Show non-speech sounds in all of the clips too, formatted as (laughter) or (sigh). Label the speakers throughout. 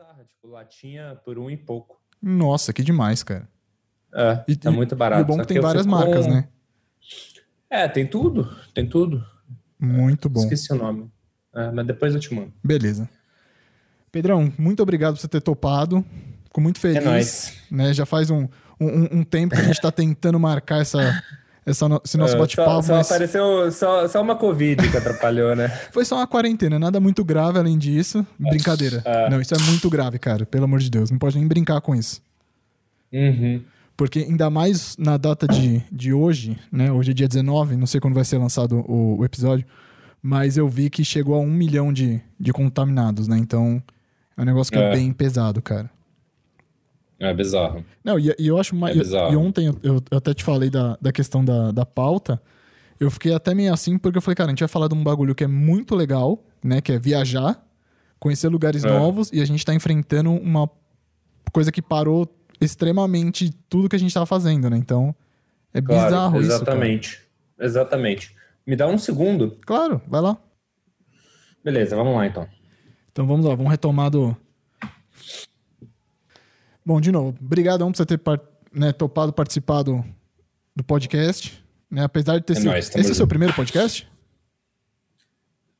Speaker 1: bizarra, tipo, latinha por um e pouco.
Speaker 2: Nossa, que demais, cara.
Speaker 1: É, e, tá muito barato.
Speaker 2: E o bom é que tem várias marcas, com... né?
Speaker 1: É, tem tudo, tem tudo.
Speaker 2: Muito bom.
Speaker 1: Esqueci o nome. É, mas depois eu te mando.
Speaker 2: Beleza. Pedrão, muito obrigado por você ter topado. Fico muito feliz. É nóis. Né? Já faz um, um, um tempo que a gente está tentando marcar essa, esse nosso uh, bate-papo.
Speaker 1: Só, só mas... apareceu só, só uma Covid que atrapalhou, né? (laughs)
Speaker 2: Foi só uma quarentena, nada muito grave além disso. Brincadeira. Uh. Não, isso é muito grave, cara. Pelo amor de Deus. Não pode nem brincar com isso.
Speaker 1: Uhum.
Speaker 2: Porque ainda mais na data de, de hoje, né? Hoje é dia 19, não sei quando vai ser lançado o, o episódio, mas eu vi que chegou a um milhão de, de contaminados, né? Então é um negócio que é, é bem pesado, cara.
Speaker 1: É bizarro.
Speaker 2: Não, e, e eu acho mais. É e, ontem eu, eu, até te falei da, da questão da, da pauta. Eu fiquei até meio assim, porque eu falei, cara, a gente vai falar de um bagulho que é muito legal, né? Que é viajar, conhecer lugares é. novos, e a gente tá enfrentando uma coisa que parou extremamente tudo que a gente tava fazendo, né? Então, é claro, bizarro
Speaker 1: exatamente,
Speaker 2: isso.
Speaker 1: Exatamente. Exatamente. Me dá um segundo.
Speaker 2: Claro, vai lá.
Speaker 1: Beleza, vamos lá então.
Speaker 2: Então vamos lá, vamos retomar do. Bom, de novo, obrigadão por você ter né, topado participar do, podcast. Né? Apesar de ter é sido. Nóis, Esse é o seu primeiro podcast?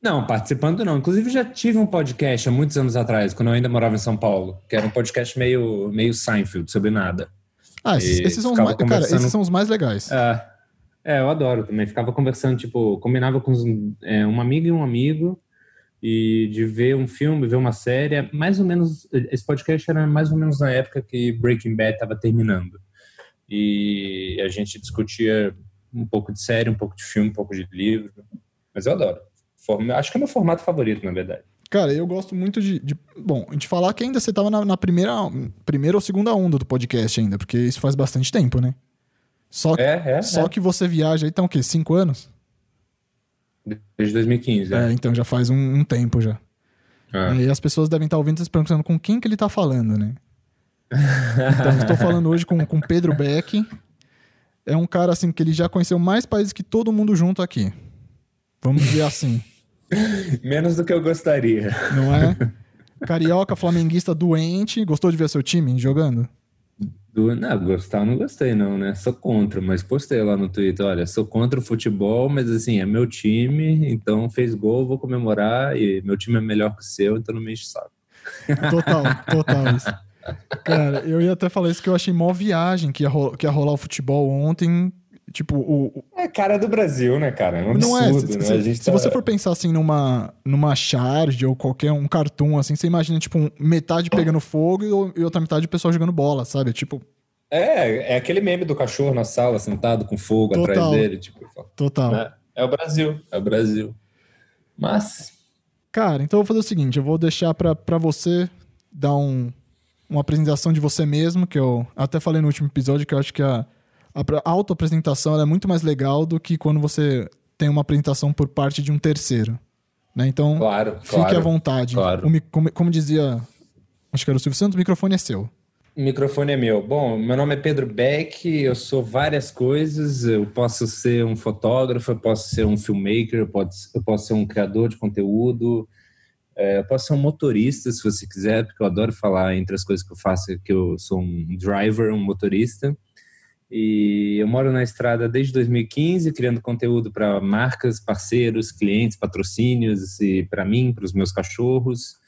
Speaker 1: Não, participando não. Inclusive já tive um podcast há muitos anos atrás, quando eu ainda morava em São Paulo, que era um podcast meio, meio Seinfeld, sobre nada.
Speaker 2: Ah, esses, esses são, os mais, conversando... cara, esses são os mais legais.
Speaker 1: É, é, eu adoro também. Ficava conversando, tipo, combinava com é, uma amiga e um amigo e de ver um filme, ver uma série. É mais ou menos, esse podcast era mais ou menos na época que Breaking Bad estava terminando. E a gente discutia um pouco de série, um pouco de filme, um pouco de livro. Mas eu adoro. Acho que é meu formato favorito, na verdade.
Speaker 2: Cara, eu gosto muito de, de. bom, de falar que ainda você estava na, na, primeira, primeira ou segunda onda do podcast ainda, porque isso faz bastante tempo, né? Só, é, é, só é. que você viaja aí, então o quê? Cinco anos?
Speaker 1: Desde 2015.
Speaker 2: É, é então já faz um, um tempo já. É. E as pessoas devem estar ouvindo e se perguntando com quem que ele está falando, né? então, estou falando hoje com, com Pedro Beck. É um cara assim que ele já conheceu mais países que todo mundo junto aqui. Vamos dizer assim. (laughs)
Speaker 1: Menos do que eu gostaria.
Speaker 2: Não é? Carioca, flamenguista doente. Gostou de ver seu time jogando?
Speaker 1: Do, não, gostar não gostei não, né? Sou contra, mas postei lá no Twitter, olha, sou contra o futebol, mas assim, é meu time, então fez gol, vou comemorar e meu time é melhor que o seu, então não me enche o saco.
Speaker 2: Total, total isso. (laughs) Cara, eu ia até falar isso que eu achei mó viagem que ia, rolar, que ia rolar o futebol ontem, Tipo, o.
Speaker 1: É cara do Brasil, né, cara? É um não é. Se,
Speaker 2: né? se, se tá... você for pensar assim numa, numa charge ou qualquer um cartoon, assim, você imagina, tipo, metade pegando fogo e outra metade o pessoal jogando bola, sabe? Tipo.
Speaker 1: É, é aquele meme do cachorro na sala, sentado com fogo Total. atrás dele. Tipo,
Speaker 2: Total.
Speaker 1: É, é o Brasil, é o Brasil. Mas.
Speaker 2: Cara, então eu vou fazer o seguinte: eu vou deixar pra, pra você dar um, uma apresentação de você mesmo, que eu até falei no último episódio, que eu acho que a a auto-apresentação é muito mais legal do que quando você tem uma apresentação por parte de um terceiro. Né? Então,
Speaker 1: claro,
Speaker 2: fique
Speaker 1: claro,
Speaker 2: à vontade.
Speaker 1: Claro.
Speaker 2: O, como, como, dizia, acho que era o Silvio Santos, o microfone é seu.
Speaker 1: O microfone é meu. Bom, meu nome é Pedro Beck, eu sou várias coisas. Eu posso ser um fotógrafo, eu posso ser um filmmaker, eu posso, eu posso ser um criador de conteúdo, é, eu posso ser um motorista, se você quiser, porque eu adoro falar entre as coisas que eu faço, que eu sou um driver, um motorista. E eu moro na estrada desde 2015, criando conteúdo para marcas, parceiros, clientes, patrocínios e para mim, para os meus cachorros.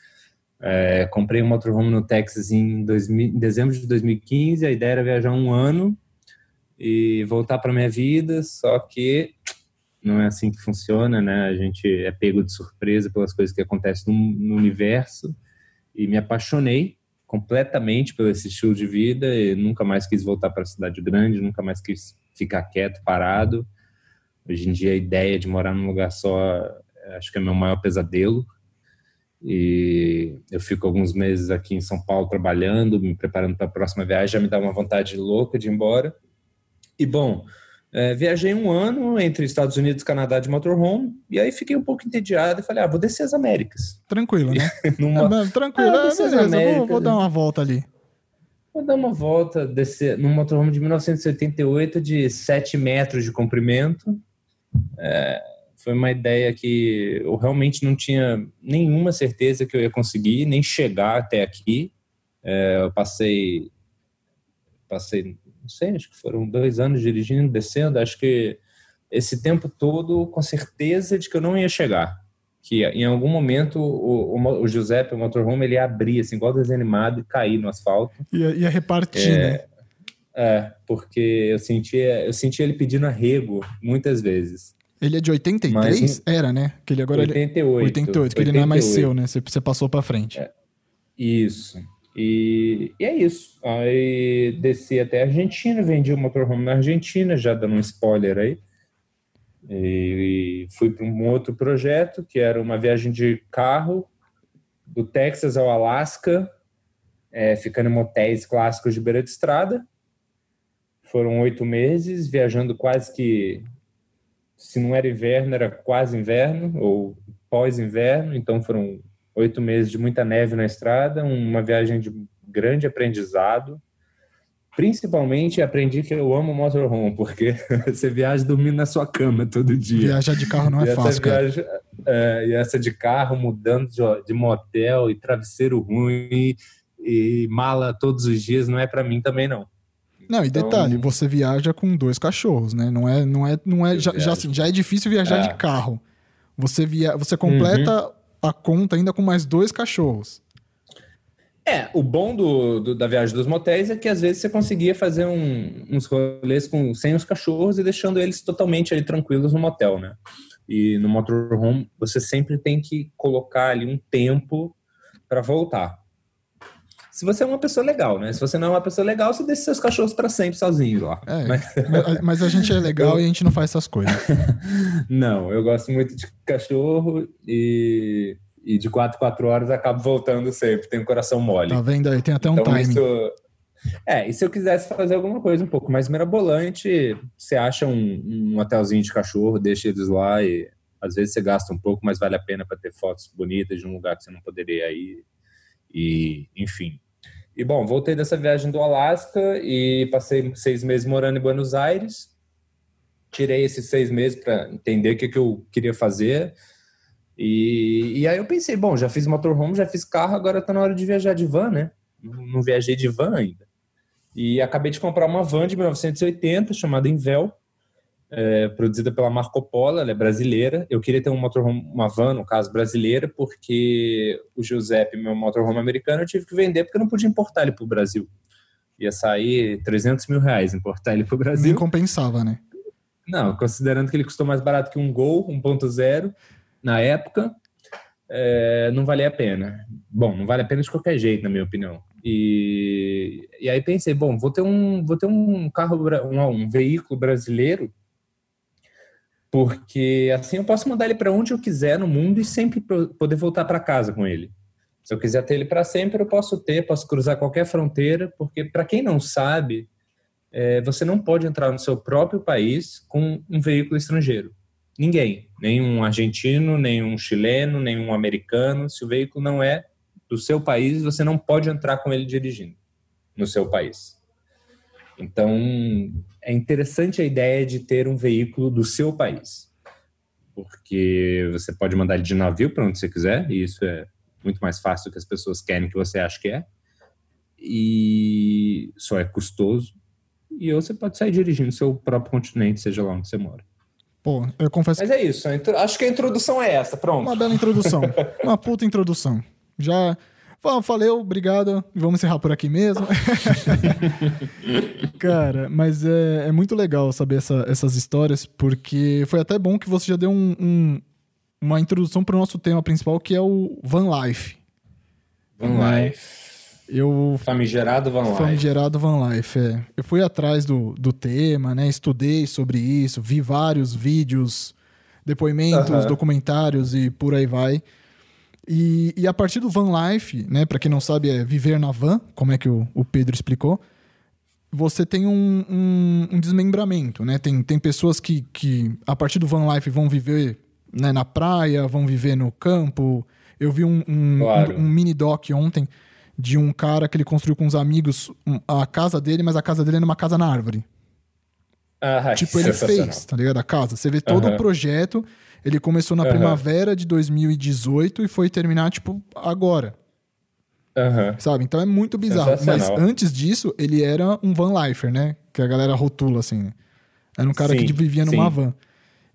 Speaker 1: É, comprei um motorhome no Texas em, 2000, em, dezembro de 2015. A ideia era viajar um ano e voltar para minha vida, só que não é assim que funciona, né? A gente é pego de surpresa pelas coisas que acontecem no, no universo e me apaixonei completamente pelo esse estilo de vida e nunca mais quis voltar para a cidade grande, nunca mais quis ficar quieto, parado. Hoje em dia a ideia de morar num lugar só acho que é meu maior pesadelo. E eu fico alguns meses aqui em São Paulo trabalhando, me preparando para a próxima viagem, já me dá uma vontade louca de ir embora. E bom, é, viajei um ano entre Estados Unidos e Canadá de motorhome, e aí fiquei um pouco entediado e falei, ah, vou descer as Américas.
Speaker 2: Tranquilo, né? (laughs) Numa... É, tranquilo, ah, é, beleza, Américas, vou, vou, dar uma volta ali.
Speaker 1: Vou dar uma volta, descer num motorhome de 1978 de 7 metros de comprimento. É, Foi uma ideia que eu realmente não tinha nenhuma certeza que eu ia conseguir, nem chegar até aqui. É, eu passei, passei, não sei, acho que foram dois anos dirigindo, descendo. Acho que esse tempo todo com certeza de que eu não ia chegar. Que em algum momento o, o, o Giuseppe, o motorhome, ele ia abrir, assim, igual desenho animado, e cair no asfalto.
Speaker 2: Ia, ia repartir, é, né?
Speaker 1: É, porque eu sentia, eu sentia ele pedindo arrego muitas vezes.
Speaker 2: Ele é de 83? Mas, Era, né? Que ele agora
Speaker 1: 88.
Speaker 2: Ele, 88, que 88. ele não é mais seu, né? Você, você passou para frente. É,
Speaker 1: isso. E, e, é isso. Aí desci até a Argentina, vendi o motorhome na Argentina, já dando um spoiler aí. E, e fui para um outro projeto, que era uma viagem de carro do Texas ao Alasca, é, ficando em motéis clássicos de beira de estrada. Foram oito meses, viajando quase que. Se não era inverno, era quase inverno, ou pós-inverno. Então foram oito meses de muita neve na estrada, uma viagem de grande aprendizado. Principalmente aprendi que eu amo motorhome, porque (laughs) você viaja dormindo na sua cama todo dia.
Speaker 2: Viajar de carro não é fácil,
Speaker 1: viagem, cara. É, e essa de carro, mudando de, de motel e travesseiro ruim e, e mala todos os dias, não é para mim também, não.
Speaker 2: Não, e então, detalhe, você viaja com dois cachorros, né? Não é, não é, não é, já, já, assim, já é difícil viajar é. de carro. Você via, você completa uhum. A conta ainda com mais dois cachorros.
Speaker 1: É, o bom do, do, da viagem dos motéis é que às vezes você conseguia fazer um, uns rolês com, sem os cachorros e deixando eles totalmente ali tranquilos no motel, né? E no motorhome você sempre tem que colocar ali um tempo para voltar se você é uma pessoa legal, né? Se você não é uma pessoa legal, você deixa seus cachorros para sempre sozinhos lá.
Speaker 2: É, mas... mas... a gente é legal (laughs) e a gente não faz essas coisas. (laughs)
Speaker 1: não, eu gosto muito de cachorro e, e de 4 4 horas acabo voltando sempre. Tenho coração mole.
Speaker 2: Tá vendo aí? Tem até um então. Isso...
Speaker 1: É, e se eu quisesse fazer alguma coisa um pouco mais mirabolante, você acha um, um hotelzinho de cachorro, deixa eles lá e às vezes você gasta um pouco, mas vale a pena para ter fotos bonitas de um lugar que você não poderia ir. E, enfim, e bom, voltei dessa viagem do Alasca e passei seis meses morando em Buenos Aires. Tirei esses seis meses para entender o que, que eu queria fazer. E, e aí eu pensei, bom, já fiz motorhome, já fiz carro, agora está na hora de viajar de van, né? Não viajei de van ainda. E acabei de comprar uma van de 1980 chamada Invel é, produzida pela Marco Polo, ela é brasileira. Eu queria ter um motorhome, uma van, no caso, brasileira, porque o Giuseppe, meu motorhome americano, eu tive que vender porque eu não podia importar ele para o Brasil. Ia sair 300 mil reais importar ele para o Brasil. Nem
Speaker 2: compensava, né?
Speaker 1: Não, considerando que ele custou mais barato que um Gol 1.0 na época, é, não valia a pena. Bom, não vale a pena de qualquer jeito, na minha opinião. E, e aí pensei, bom, vou ter um, vou ter um carro, um, um veículo brasileiro porque assim eu posso mandar ele para onde eu quiser no mundo e sempre poder voltar para casa com ele. Se eu quiser ter ele para sempre, eu posso ter, posso cruzar qualquer fronteira, porque para quem não sabe, é, você não pode entrar no seu próprio país com um veículo estrangeiro. Ninguém, nenhum argentino, nenhum chileno, nenhum americano. Se o veículo não é do seu país, você não pode entrar com ele dirigindo no seu país. Então, é interessante a ideia de ter um veículo do seu país, porque você pode mandar ele de navio para onde você quiser, e isso é muito mais fácil do que as pessoas querem que você ache que é, e só é custoso, e ou você pode sair dirigindo seu próprio continente, seja lá onde você mora.
Speaker 2: Pô, eu confesso.
Speaker 1: Mas é isso. Acho que a introdução é essa. Pronto.
Speaker 2: Uma bela introdução. (laughs) Uma puta introdução. Já Valeu, obrigado. Vamos encerrar por aqui mesmo. (laughs) Cara, mas é, é, muito legal saber essa, essas histórias, porque foi até bom que você já deu um, um, uma introdução para o nosso tema principal, que é o Van Life.
Speaker 1: Van né? Life.
Speaker 2: Eu,
Speaker 1: famigerado Van Life.
Speaker 2: Famigerado Van Life, é. Eu fui atrás do, do tema, né? Estudei sobre isso, vi vários vídeos, depoimentos, uh -huh. documentários e por aí vai. E, e a partir do van life, né, para quem não sabe, é viver na van, como é que o, o Pedro explicou, você tem um, um, um, desmembramento, né? Tem, tem pessoas que, que, a partir do van life, vão viver né, na praia, vão viver no campo. Eu vi um, um, claro. um, mini doc ontem de um cara que ele construiu com os amigos a casa dele, mas a casa dele é numa casa na árvore.
Speaker 1: Ah,
Speaker 2: tipo, ele fez, tá ligado? A casa. Você vê todo uhum. o projeto Ele começou na uhum. primavera de 2018 e foi terminar, tipo, agora.
Speaker 1: Uhum.
Speaker 2: Sabe? Então é muito bizarro. Mas antes disso, ele era um van lifer, né? Que a galera rotula, assim, né? Era um cara sim, que vivia numa sim. van.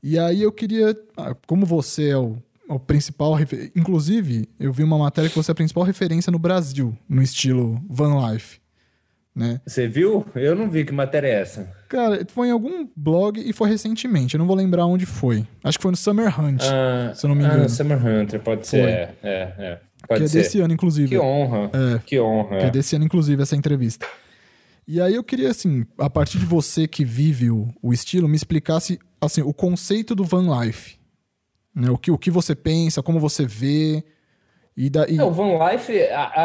Speaker 2: E aí eu queria. Ah, como você é o, o principal. Inclusive, eu vi uma matéria que você é a principal referência no Brasil, no estilo van life. Né?
Speaker 1: Você viu? Eu não vi que matéria é essa.
Speaker 2: Cara, foi em algum blog e foi recentemente. Eu não vou lembrar onde foi. Acho que foi no Summer Hunt, ah, se eu não me engano. Ah,
Speaker 1: Summer Hunter, pode foi. ser. É, é, é. Pode
Speaker 2: que é desse ano, inclusive.
Speaker 1: Que honra. É, que honra.
Speaker 2: Que é desse ano, inclusive, essa entrevista. E aí eu queria, assim, a partir de você que vive o, o estilo, me explicasse, assim, o conceito do van life. Né? O, que, o que você pensa, como você vê. E daí...
Speaker 1: Não, o van life,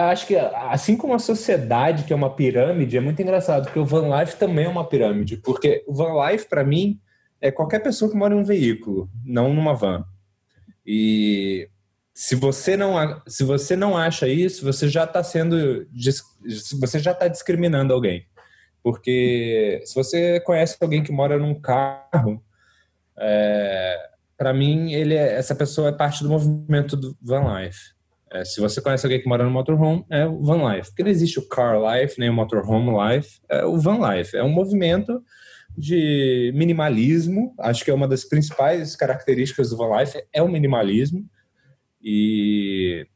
Speaker 1: acho que assim como a sociedade, que é uma pirâmide, é muito engraçado, porque o van life também é uma pirâmide. Porque o van life, para mim, é qualquer pessoa que mora em um veículo, não numa van. E se você não se você não acha isso, você já está sendo você já está discriminando alguém. Porque se você conhece alguém que mora num carro, é, para mim, ele é, essa pessoa é parte do movimento do van life. É, se você conhece alguém que mora no motorhome, é o van life. Porque não existe o car life, nem o motorhome life, é o van life. É um movimento de minimalismo. Acho que é uma das principais características do van life é o minimalismo. E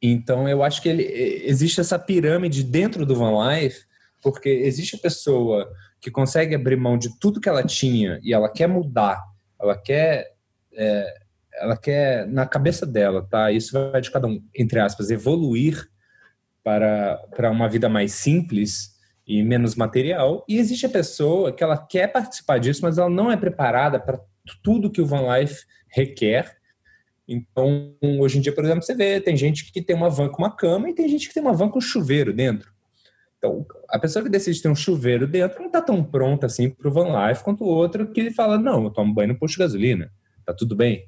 Speaker 1: então eu acho que ele, existe essa pirâmide dentro do van life porque existe a pessoa que consegue abrir mão de tudo que ela tinha e ela quer mudar, ela quer, é, ela quer na cabeça dela, tá? Isso vai de cada um, entre aspas, evoluir para, para uma vida mais simples e menos material. E existe a pessoa que ela quer participar disso, mas ela não é preparada para tudo que o Van Life requer. Então, hoje em dia, por exemplo, você vê, tem gente que tem uma van com uma cama e tem gente que tem uma van com chuveiro dentro. Então, a pessoa que decide ter um chuveiro dentro não está tão pronta assim para o van life quanto o outro que fala, não, eu tomo banho no posto de gasolina, tá tudo bem.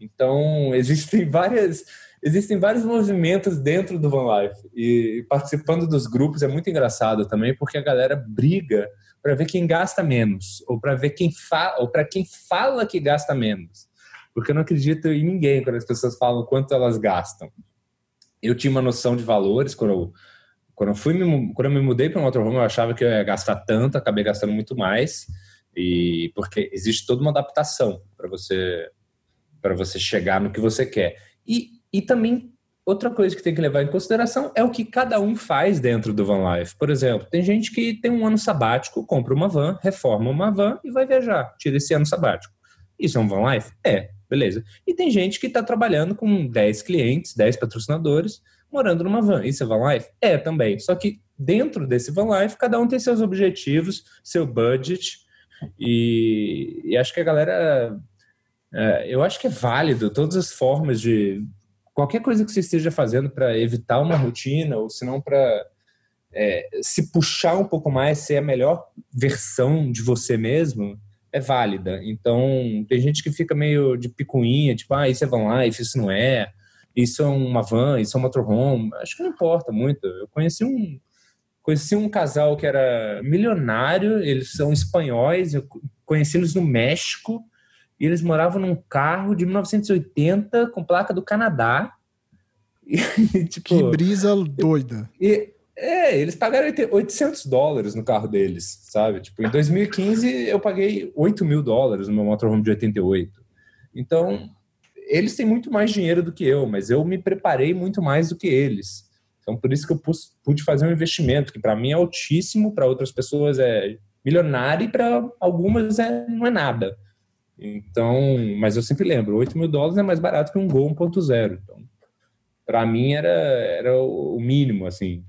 Speaker 1: Então, existem várias existem vários movimentos dentro do van life e participando dos grupos é muito engraçado também porque a galera briga para ver quem gasta menos ou para ver quem fala ou para quem fala que gasta menos. Porque eu não acredito em ninguém quando as pessoas falam quanto elas gastam. Eu tinha uma noção de valores quando eu quando eu, fui, quando eu me mudei para um motorhome, eu achava que eu ia gastar tanto, acabei gastando muito mais, e porque existe toda uma adaptação para você para você chegar no que você quer. E, e também outra coisa que tem que levar em consideração é o que cada um faz dentro do van life. Por exemplo, tem gente que tem um ano sabático, compra uma van, reforma uma van e vai viajar, tira esse ano sabático. Isso é um van life? É, beleza. E tem gente que está trabalhando com 10 clientes, 10 patrocinadores, morando numa van. Isso é van life? É também. Só que dentro desse van life, cada um tem seus objetivos, seu budget. E, e acho que a galera. É, eu acho que é válido todas as formas de. Qualquer coisa que você esteja fazendo para evitar uma rotina, ou se não para é, se puxar um pouco mais, ser a melhor versão de você mesmo, é válida. Então, tem gente que fica meio de picuinha, tipo, ah, isso é van life, isso não é isso é uma van, isso é um motorhome. Acho que não importa muito. Eu conheci um, conheci um casal que era milionário, eles são espanhóis, eu conheci eles no México, e eles moravam num carro de 1980 com placa do Canadá. (laughs)
Speaker 2: E, tipo, que brisa doida.
Speaker 1: E, é, eles pagaram 800 dólares no carro deles, sabe? Tipo, em 2015 eu paguei 8 mil dólares no meu motorhome de 88. Então, eles têm muito mais dinheiro do que eu, mas eu me preparei muito mais do que eles. Então, por isso que eu pude fazer um investimento, que para mim é altíssimo, para outras pessoas é milionário e para algumas é, não é nada. Então, mas eu sempre lembro, 8 mil dólares é mais barato que um Gol 1.0. Então, para mim era, era o mínimo, assim.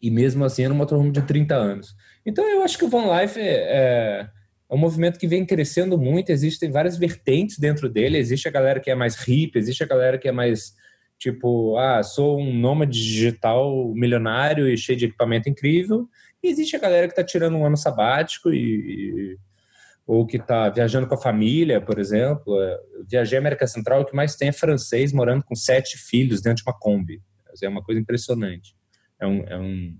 Speaker 1: E mesmo assim era um motorhome de 30 anos. Então, eu acho que o Van Life é, é é um movimento que vem crescendo muito, existem várias vertentes dentro dele, existe a galera que é mais hippie, existe a galera que é mais tipo, ah, sou um nômade digital milionário e cheio de equipamento incrível, e existe a galera que está tirando um ano sabático e, e ou que está viajando com a família, por exemplo. É, viajei à América Central, o que mais tem é francês morando com sete filhos dentro de uma Kombi. É uma coisa impressionante. É um, é um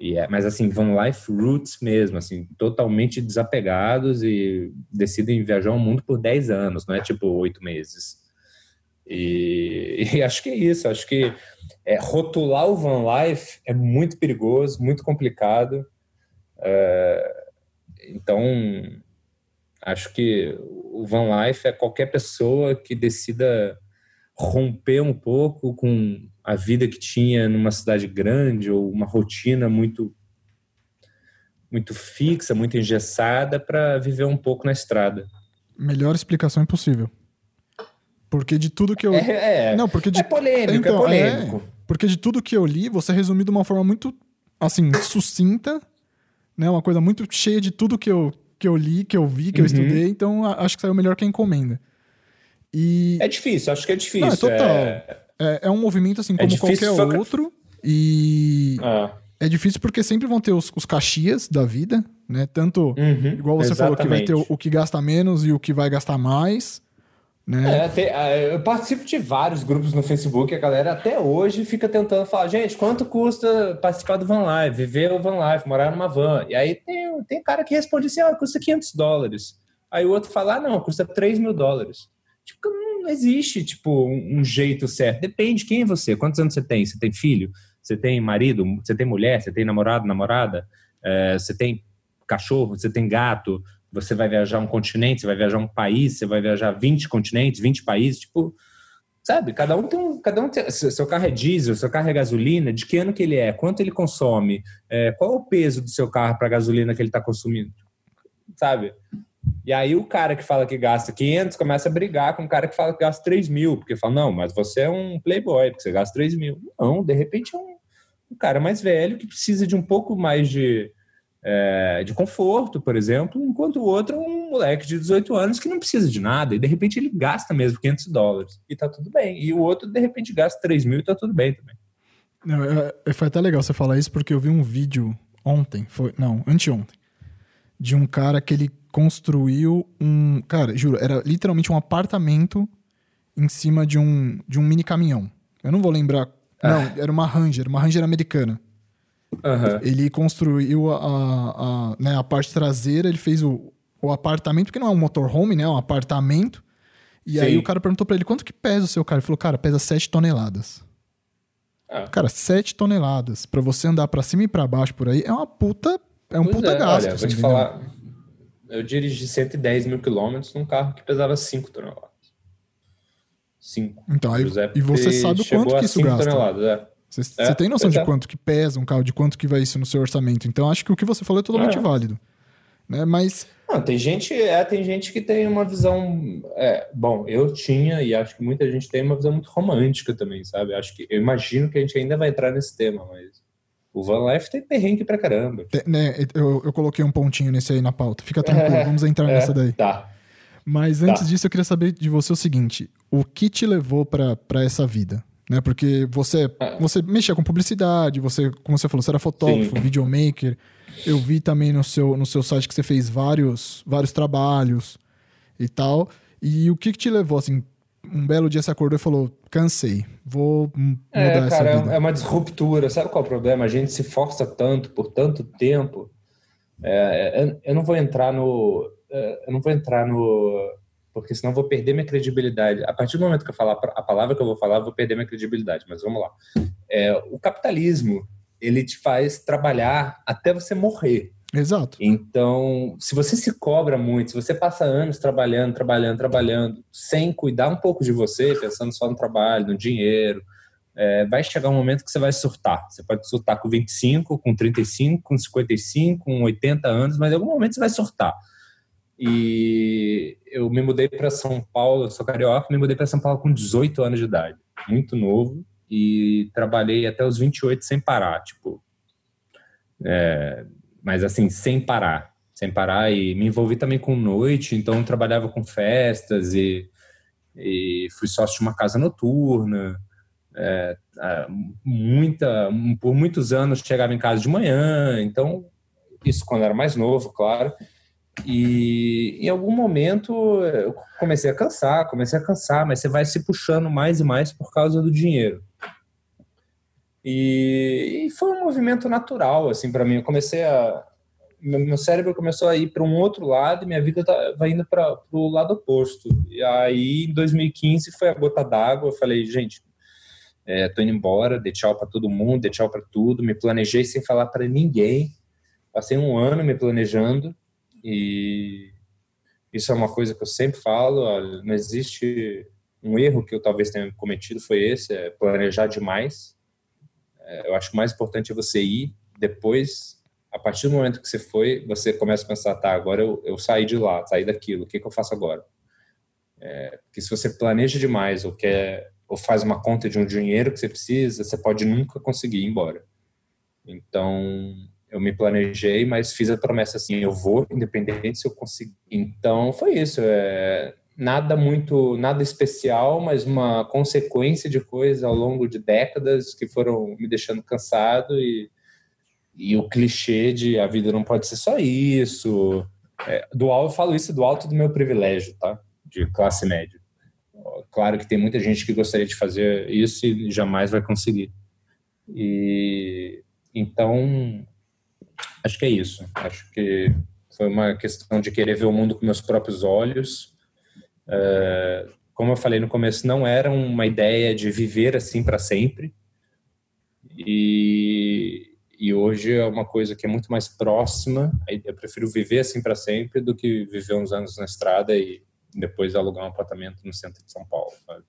Speaker 1: é, mas assim, van life roots mesmo, assim, totalmente desapegados e decidem viajar o mundo por 10 anos, não é tipo oito meses. E, (laughs) e, acho que é isso, acho que é, rotular o van life é muito perigoso, muito complicado. É, então, acho que o van life é qualquer pessoa que decida romper um pouco com a vida que tinha numa cidade grande ou uma rotina muito muito fixa, muito engessada para viver um pouco na estrada.
Speaker 2: Melhor explicação impossível. Porque de tudo que eu
Speaker 1: é, é
Speaker 2: não, porque de
Speaker 1: é polêmico, é então, é polêmico. É,
Speaker 2: porque de tudo que eu li, você resumiu de uma forma muito assim sucinta, né? Uma coisa muito cheia de tudo que eu que eu li, que eu vi, que uhum. eu estudei. Então acho que saiu melhor que a encomenda.
Speaker 1: E... É difícil, acho que é difícil. Não, é
Speaker 2: total. É... É, é um movimento assim é como qualquer outro. E ah. é difícil porque sempre vão ter os, os caxias da vida, né? Tanto, uhum, igual você exatamente. falou, que vai ter o, o, que gasta menos e o que vai gastar mais. Né?
Speaker 1: É, tem, é, eu participo de vários grupos no Facebook, a galera até hoje fica tentando falar, gente, quanto custa participar do Van Life, viver o Van Life, morar numa van? E aí tem, tem cara que responde assim, ah, custa 500 dólares. Aí o outro fala, ah, não, custa 3 mil dólares. Tipo, não existe, tipo, um, jeito certo. Depende quem é você, quantos anos você tem. Você tem filho? Você tem marido? Você tem mulher? Você tem namorado, namorada? É, você tem cachorro? Você tem gato? Você vai viajar um continente? Você vai viajar um país? Você vai viajar 20 continentes, 20 países? Tipo, sabe? Cada um tem um. Cada um tem, seu carro é diesel, seu carro é gasolina, de que ano que ele é? Quanto ele consome? É, qual o peso do seu carro para a gasolina que ele está consumindo? Sabe? E aí o cara que fala que gasta 500 começa a brigar com o cara que fala que gasta 3 mil, porque fala, não, mas você é um playboy, porque você gasta 3 mil. Não, de repente é um, um cara mais velho que precisa de um pouco mais de, é, de conforto, por exemplo, enquanto o outro é um moleque de 18 anos que não precisa de nada, e de repente ele gasta mesmo 500 dólares, e tá tudo bem. E o outro, de repente, gasta 3 mil e tá tudo bem também.
Speaker 2: Não, é, é, foi até legal você falar isso, porque eu vi um vídeo ontem, foi não, anteontem, de um cara que ele construiu um. Cara, juro, era literalmente um apartamento em cima de um, de um mini caminhão. Eu não vou lembrar. Ah. Não, era uma Ranger, uma Ranger americana. Uhum. Ele construiu a, a, né, a parte traseira, ele fez o, o apartamento, porque não é um motorhome, né? É um apartamento. E Sim. aí o cara perguntou para ele quanto que pesa o seu carro. Ele falou, cara, pesa 7 toneladas. Ah. Cara, 7 toneladas. para você andar para cima e para baixo por aí é uma puta. É um pois puta é, gasto. Olha,
Speaker 1: vou te falar eu dirigi 110 mil quilômetros num carro que pesava 5 toneladas. 5.
Speaker 2: Então, aí, e você sabe o quanto que isso gasta. Toneladas, é. Você, é, tem noção de é. quanto que pesa um carro, de quanto que vai isso no seu orçamento. Então, acho que o que você falou é totalmente é. válido. Né? Mas...
Speaker 1: Não, tem gente, é, tem gente que tem uma visão... É, bom, eu tinha e acho que muita gente tem uma visão muito romântica também, sabe? Acho que, eu imagino que a gente ainda vai entrar nesse tema, mas... O Van Life tem perrengue pra caramba.
Speaker 2: né, eu, eu coloquei um pontinho nesse aí na pauta. Fica tranquilo, (laughs) vamos entrar nessa daí.
Speaker 1: Tá.
Speaker 2: Mas antes tá. disso, eu queria saber de você o seguinte: o que te levou para essa vida? Né? Porque você, é. você mexia com publicidade, você, como você falou, você era fotógrafo, Sim. videomaker. Eu vi também no seu, no seu site que você fez vários, vários trabalhos e tal. E o que, que te levou, assim, um belo dia você acordou e falou: cansei, vou mudar é, cara, essa vida.
Speaker 1: É uma disruptura. Sabe qual é o problema? A gente se força tanto por tanto tempo. É, eu não vou entrar no. É, eu não vou entrar no. Porque senão eu vou perder minha credibilidade. A partir do momento que eu falar a palavra que eu vou falar, eu vou perder minha credibilidade. Mas vamos lá. É, o capitalismo, ele te faz trabalhar até você morrer.
Speaker 2: Exato.
Speaker 1: Então, se você se cobra muito, se você passa anos trabalhando, trabalhando, trabalhando, sem cuidar um pouco de você, pensando só no trabalho, no dinheiro, é, vai chegar um momento que você vai surtar. Você pode surtar com 25, com 35, com 55, com 80 anos, mas em algum momento você vai surtar. E eu me mudei para São Paulo, eu sou carioca, me mudei para São Paulo com 18 anos de idade, muito novo, e trabalhei até os 28 sem parar, tipo, é, mas assim, sem parar, sem parar. E me envolvi também com noite, então trabalhava com festas e, e fui sócio de uma casa noturna. É, muita, por muitos anos chegava em casa de manhã, então isso quando era mais novo, claro. E em algum momento eu comecei a cansar, comecei a cansar, mas você vai se puxando mais e mais por causa do dinheiro. E, e foi um movimento natural, assim, para mim. Eu comecei a. Meu cérebro começou a ir para um outro lado e minha vida tá, indo para o lado oposto. E aí, em 2015, foi a gota d'água. Eu falei, gente, é, tô indo embora, dei tchau para todo mundo, dei tchau para tudo, me planejei sem falar para ninguém. Passei um ano me planejando e isso é uma coisa que eu sempre falo, não existe um erro que eu talvez tenha cometido foi esse, é planejar demais. É, eu acho mais importante é você ir, depois, a partir do momento que você foi, você começa a pensar, tá, agora eu, eu saí de lá, saí daquilo, o que, que eu faço agora? É, porque se você planeja demais ou quer ou faz uma conta de um dinheiro que você precisa, você pode nunca conseguir ir embora. Então, eu me planejei, mas fiz a promessa assim, eu vou, independente se eu conseguir. Então, foi isso. É, nada muito, nada especial, mas uma consequência de coisas ao longo de décadas que foram me deixando cansado e, e o clichê de a vida não pode ser só isso. É, do alto, eu falo isso do alto do meu privilégio, tá? De classe média. Claro que tem muita gente que gostaria de fazer isso e jamais vai conseguir. E então acho que é isso. Acho que foi uma questão de querer ver o mundo com meus próprios olhos é, como eu falei no começo, não era uma ideia de viver assim para sempre. E, e hoje é uma coisa que é muito mais próxima. Eu prefiro viver assim para sempre do que viver uns anos na estrada e depois alugar um apartamento no centro de São Paulo. Sabe?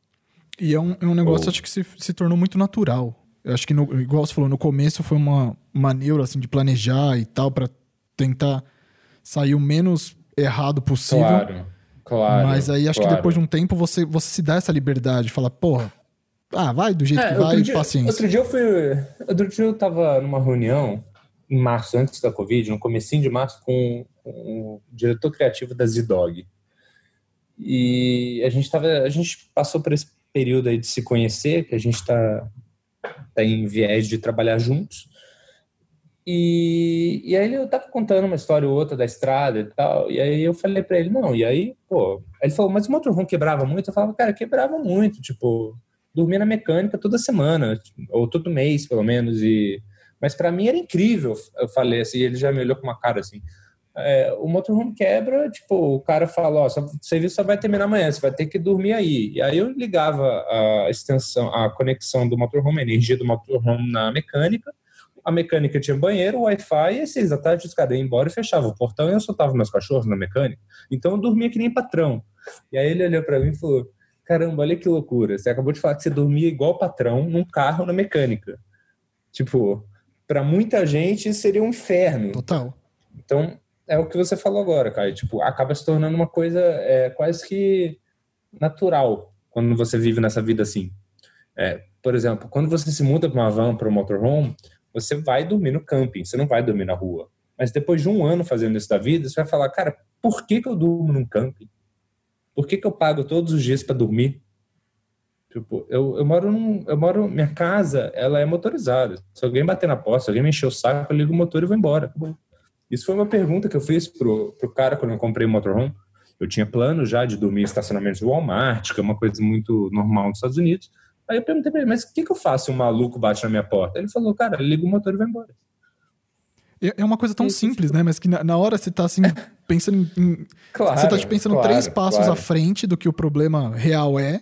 Speaker 2: E é um, é um negócio, Ou... acho que se, se tornou muito natural. Eu acho que, no, igual você falou, no começo foi uma, neura assim, de planejar e tal, para tentar sair o menos errado possível.
Speaker 1: Claro. Claro.
Speaker 2: Mas aí acho claro. que depois de um tempo você, você se dá essa liberdade, fala, porra, ah, vai do jeito é, que vai, dia, paciência.
Speaker 1: Outro dia eu fui. Outro dia eu tava numa reunião em março, antes da Covid, no comecinho de março, com, com o diretor criativo da Z-Dog. E a gente tava. A gente passou por esse período aí de se conhecer, que a gente tá, tá em viés de trabalhar juntos. E, e aí eu tava contando uma história ou outra da estrada e tal, e aí eu falei para ele, não, e aí, pô, ele falou, mas o motorhome quebrava muito? Eu falava, cara, quebrava muito, tipo, dormia na mecânica toda semana, ou todo mês, pelo menos, e... Mas para mim era incrível, eu falei assim, ele já me olhou com uma cara assim, é, o motorhome quebra, tipo, o cara fala, ó, o serviço só vai terminar amanhã, você vai ter que dormir aí. E aí eu ligava a extensão, a conexão do motorhome, a energia do motorhome na mecânica, a mecânica tinha banheiro, Wi-Fi, e às seis da tarde os caras iam embora e fechava o portão e eu soltava meus cachorros na mecânica. Então eu dormia que nem patrão. E aí ele olhou para mim e falou: Caramba, olha que loucura. Você acabou de falar que você dormia igual patrão num carro na mecânica. Tipo, para muita gente isso seria um inferno.
Speaker 2: Total.
Speaker 1: Então, é o que você falou agora, cara. Tipo, acaba se tornando uma coisa é, quase que natural quando você vive nessa vida assim. É, por exemplo, quando você se muda para uma van, para um motorhome, você vai dormir no camping, você não vai dormir na rua. Mas depois de um ano fazendo isso da vida, você vai falar, cara, por que, que eu durmo num camping? Por que, que eu pago todos os dias para dormir? Tipo, eu, eu moro num, eu moro, minha casa, ela é motorizada. Se alguém bater na porta, se alguém me encher o saco, eu ligo o motor e vou embora. Isso foi uma pergunta que eu fiz pro, pro cara quando eu comprei o motorhome. Eu tinha plano já de dormir em estacionamentos de Walmart, que é uma coisa muito normal nos Estados Unidos. Aí eu perguntei pra ele, mas o que, que eu faço se um maluco bate na minha porta? Ele falou, cara, liga o motor e vai embora.
Speaker 2: É, é uma coisa tão é simples, né? Mas que na, na hora você tá assim, (laughs) pensando em. Claro, você tá te pensando claro, três passos claro. à frente do que o problema real é,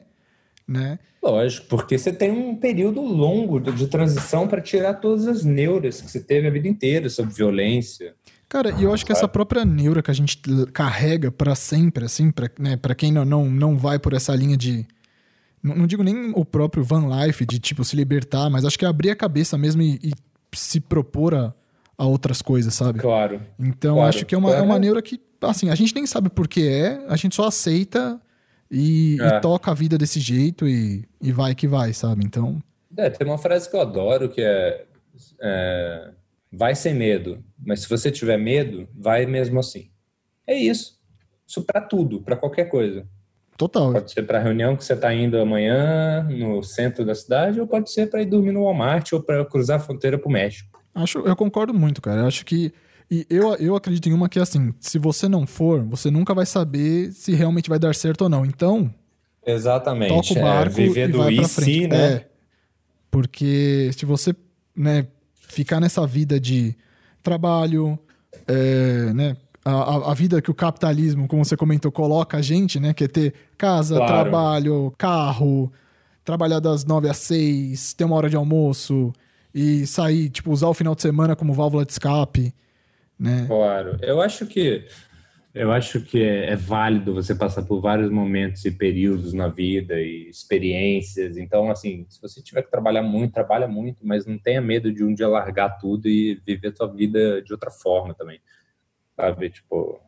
Speaker 2: né?
Speaker 1: Lógico, porque você tem um período longo de, de transição para tirar todas as neuras que você teve a vida inteira sobre violência.
Speaker 2: Cara, e eu acho que essa própria neura que a gente carrega para sempre, assim, para né, pra quem não, não, não vai por essa linha de não, não, digo nem o próprio van life, de tipo se libertar, mas acho que é abrir a cabeça mesmo e, e se propor a, a, outras coisas, sabe?
Speaker 1: Claro.
Speaker 2: Então
Speaker 1: claro.
Speaker 2: acho que é uma, é uma neura que, assim, a gente nem sabe por que é, a gente só aceita e, é. e toca a vida desse jeito e, e vai que vai, sabe? Então.
Speaker 1: É, tem uma frase que eu adoro que é, é vai sem medo, mas se você tiver medo, vai mesmo assim. É isso. Isso para tudo, para qualquer coisa.
Speaker 2: Total.
Speaker 1: Pode ser para a reunião que você está indo amanhã no centro da cidade, ou pode ser para ir dormir no Walmart ou para cruzar a fronteira para o México.
Speaker 2: Acho, eu concordo muito, cara. Eu acho que. E eu, eu acredito em uma que é assim: se você não for, você nunca vai saber se realmente vai dar certo ou não. Então.
Speaker 1: Exatamente.
Speaker 2: Toca o é, barco é, viver
Speaker 1: do
Speaker 2: e vai
Speaker 1: né? É.
Speaker 2: Porque se você né, ficar nessa vida de trabalho, é, né, a, a, vida que o capitalismo, como você comentou, coloca a gente, né? Que é ter casa, claro. trabalho, carro, trabalhar das nove às seis, ter uma hora de almoço e sair, tipo, usar o final de semana como válvula de escape, né?
Speaker 1: Claro. Eu acho que eu acho que é, é, válido você passar por vários momentos e períodos na vida e experiências. Então, assim, se você tiver que trabalhar muito, trabalha muito, mas não tenha medo de um dia largar tudo e viver sua vida de outra forma também. Sabe? Tipo,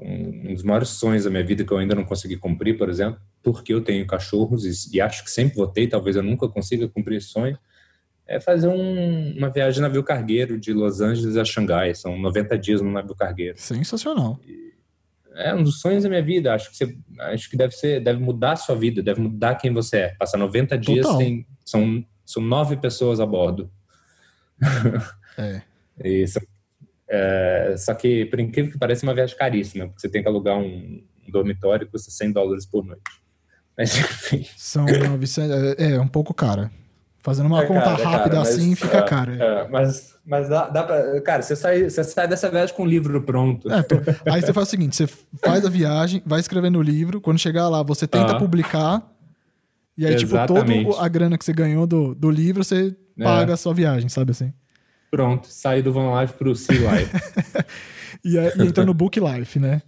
Speaker 1: um, um dos maiores sonhos da minha vida que eu ainda não consegui cumprir, por exemplo, porque eu tenho cachorros e, e acho que sempre vou ter, talvez eu nunca consiga cumprir esse sonho, é fazer um, uma viagem navio cargueiro de Los Angeles a Xangai. São 90 dias no navio cargueiro.
Speaker 2: Sensacional. E
Speaker 1: é um dos sonhos da minha vida. Acho que, você, acho que deve ser, deve mudar a sua vida, deve mudar quem você é. Passar 90 dias tem, são, são nove pessoas a bordo. É. (laughs) Isso. É, só que, por incrível que pareça, é uma viagem caríssima, porque você tem que alugar um, um dormitório que custa 100 dólares por noite. Mas, (laughs) enfim.
Speaker 2: São 900, é, é um pouco cara. Fazendo uma é conta cara, é rápida cara, assim, mas, fica é, caro.
Speaker 1: É, mas mas dá, dá pra. Cara, você sai, você sai dessa viagem com o livro pronto.
Speaker 2: É, aí você faz o seguinte: você faz a viagem, vai escrevendo o livro, quando chegar lá, você tenta ah. publicar. E aí, Exatamente. tipo, toda a grana que você ganhou do, do livro, você é. paga a sua viagem, sabe assim?
Speaker 1: Pronto, sair do Van Life pro Sea Life. (laughs)
Speaker 2: e, aí, e entra no Book Life, né?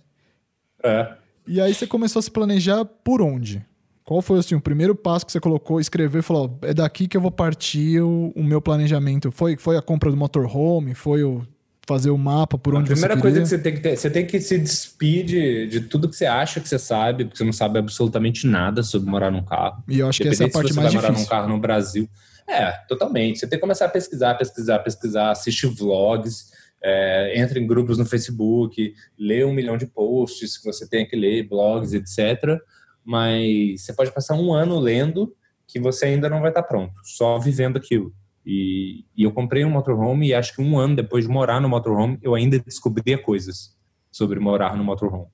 Speaker 1: É.
Speaker 2: E aí você começou a se planejar por onde? Qual foi assim, o primeiro passo que você colocou, escreveu e falou: é daqui que eu vou partir o, o meu planejamento? Foi, foi a compra do motorhome? Foi o fazer o mapa por onde você?
Speaker 1: A
Speaker 2: primeira
Speaker 1: coisa que você tem que ter, você tem que se despedir de, de tudo que você acha que você sabe, porque você não sabe absolutamente nada sobre morar num carro.
Speaker 2: E eu acho que essa é a parte mais difícil.
Speaker 1: morar num carro no Brasil. É, totalmente. Você tem que começar a pesquisar, pesquisar, pesquisar, assistir vlogs, é, entra em grupos no Facebook, lê um milhão de posts que você tem que ler, blogs, etc mas você pode passar um ano lendo que você ainda não vai estar pronto, só vivendo aquilo. E, e, eu comprei um motorhome e acho que um ano depois de morar no motorhome, eu ainda descobria coisas sobre morar no motorhome.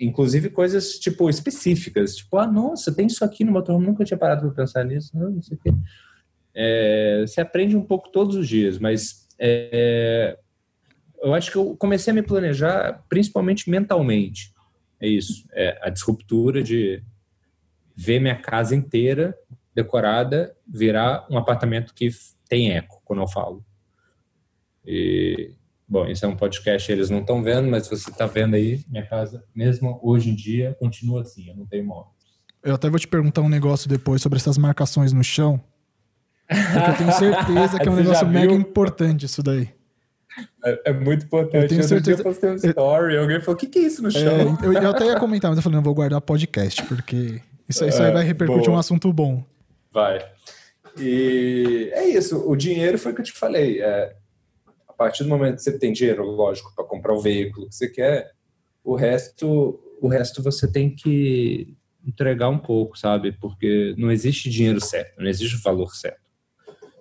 Speaker 1: Inclusive coisas, tipo, específicas. Tipo, ah, nossa, tem isso aqui no motorhome, nunca tinha parado para pensar nisso. Não, não sei o quê. É, você aprende um pouco todos os dias, mas é, eu acho que eu comecei a me planejar principalmente mentalmente. É isso. É a disruptura de ver minha casa inteira decorada virar um apartamento que tem eco, quando eu falo. E, bom, isso é um podcast, eles não estão vendo, mas você está vendo aí, minha casa, mesmo hoje em dia, continua assim, eu não tenho móveis.
Speaker 2: Eu até vou te perguntar um negócio depois sobre essas marcações no chão, porque eu tenho certeza que é um (laughs) negócio mega importante isso daí.
Speaker 1: É, é, muito importante. Eu tenho certeza. Eu postei um story, eu... alguém falou: o que, que é isso no chão?
Speaker 2: É, eu, eu, até ia comentar, mas eu falei: não, vou guardar podcast, porque isso, isso aí é, vai repercutir boa. um assunto bom.
Speaker 1: Vai. E é isso. O dinheiro foi o que eu te falei. É, a partir do momento que você tem dinheiro, lógico, para comprar o veículo que você quer, o resto, o resto você tem que entregar um pouco, sabe? Porque não existe dinheiro certo, não existe valor certo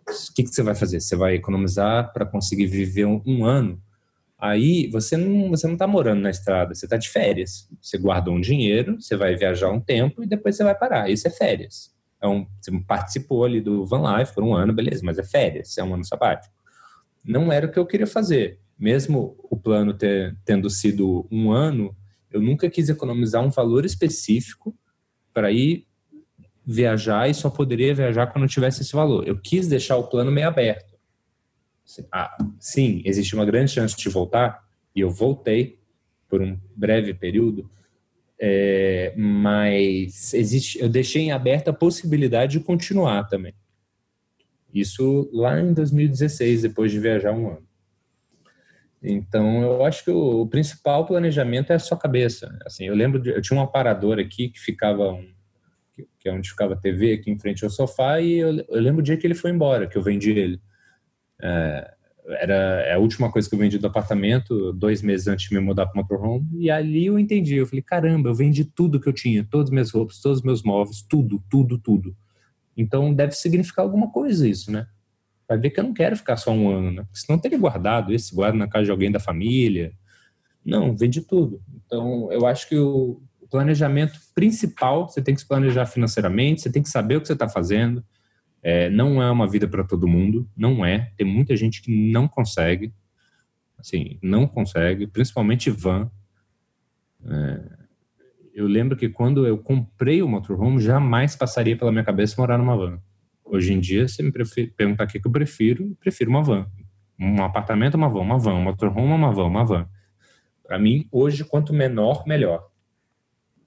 Speaker 1: o que, que você vai fazer? Você vai economizar para conseguir viver um, um, ano? Aí você não você não está morando na estrada, você está de férias. Você guardou um dinheiro, você vai viajar um tempo e depois você vai parar. Isso é férias. É um, você participou ali do Van Life por um ano, beleza, mas é férias, é um ano sabático. Não era o que eu queria fazer. Mesmo o plano ter, tendo sido um ano, eu nunca quis economizar um valor específico para ir viajar e só poderia viajar quando tivesse esse valor. Eu quis deixar o plano meio aberto. Ah, sim, existe uma grande chance de voltar, e eu voltei por um breve período, é, mas existe, eu deixei em aberta a possibilidade de continuar também. Isso lá em 2016, depois de viajar um ano. Então, eu acho que o, principal planejamento é a sua cabeça. Assim, eu lembro, de, eu tinha um aparador aqui que ficava um, que é onde ficava a TV, aqui em frente ao sofá, e eu, eu lembro o dia que ele foi embora, que eu vendi ele. É, era é a última coisa que eu vendi do apartamento, dois meses antes de me mudar para o motorhome, e ali eu entendi. Eu falei, caramba, eu vendi tudo que eu tinha, todas as minhas roupas, todos os meus móveis, tudo, tudo, tudo. Então deve significar alguma coisa isso, né? Vai ver que eu não quero ficar só um ano, né? Porque senão teria guardado esse, guarda na casa de alguém da família. Não, vendi tudo. Então eu acho que o, planejamento principal, você tem que se planejar financeiramente, você tem que saber o que você está fazendo, É, não é uma vida para todo mundo, não é. Tem muita gente que não consegue, assim, não consegue, principalmente van. É, eu lembro que quando eu comprei o motorhome, jamais passaria pela minha cabeça morar numa van. Hoje em dia, se me perguntar o que eu prefiro, eu prefiro uma van. Um apartamento, uma van, uma van, um motorhome, uma van, uma van. Para mim, hoje, quanto menor, melhor.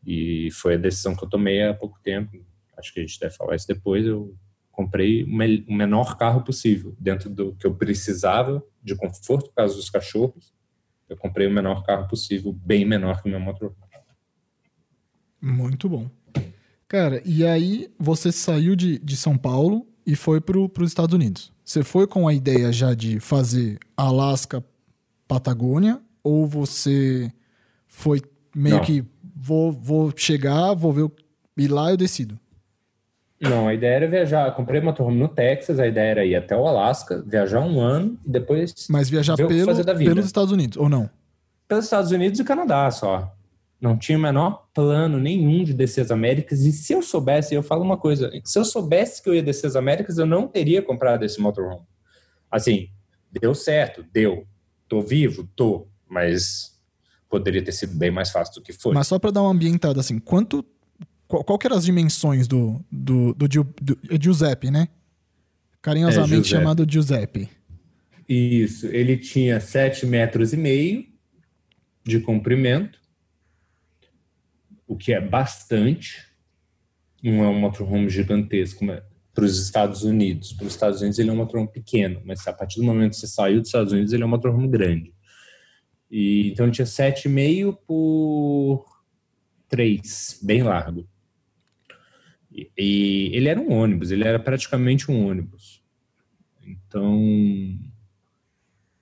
Speaker 1: E foi a decisão que eu tomei há pouco tempo. Acho que a gente deve falar isso depois. Eu comprei o menor carro possível, dentro do que eu precisava de conforto por causa dos cachorros. Eu comprei o menor carro possível, bem menor que o meu motor.
Speaker 2: Muito bom. Cara, e aí você saiu de, de São Paulo e foi para os Estados Unidos. Você foi com a ideia já de fazer Alasca, Patagônia, ou você foi meio Não. que vou, vou chegar, vou ver, e lá eu decido?
Speaker 1: Não, a ideia era viajar. Comprei uma motorhome no Texas, a ideia era ir até o Alasca, viajar um ano e depois.
Speaker 2: Mas viajar pelo, pelos Estados Unidos, ou não?
Speaker 1: Pelos Estados Unidos e Canadá só. Não tinha o menor plano nenhum de descer as Américas. E se eu soubesse, eu falo uma coisa: se eu soubesse que eu ia descer as Américas, eu não teria comprado esse motorhome. Assim, deu certo, deu. Tô vivo? Tô. Mas poderia ter sido bem mais fácil do que foi.
Speaker 2: Mas só para dar uma ambientada, assim, quanto qual, qual eram as dimensões do, do, do, do, é Giuseppe, né? Carinhosamente é, chamado Giuseppe.
Speaker 1: Isso, ele tinha 7 metros e meio de comprimento, o que é bastante. Não é um motorhome gigantesco para os Estados Unidos. Para os Estados Unidos ele é um motorhome pequeno, mas a partir do momento que você saiu dos Estados Unidos ele é um motorhome grande. E, então tinha 7,5 por 3, bem largo. E, ele era um ônibus, ele era praticamente um ônibus. Então,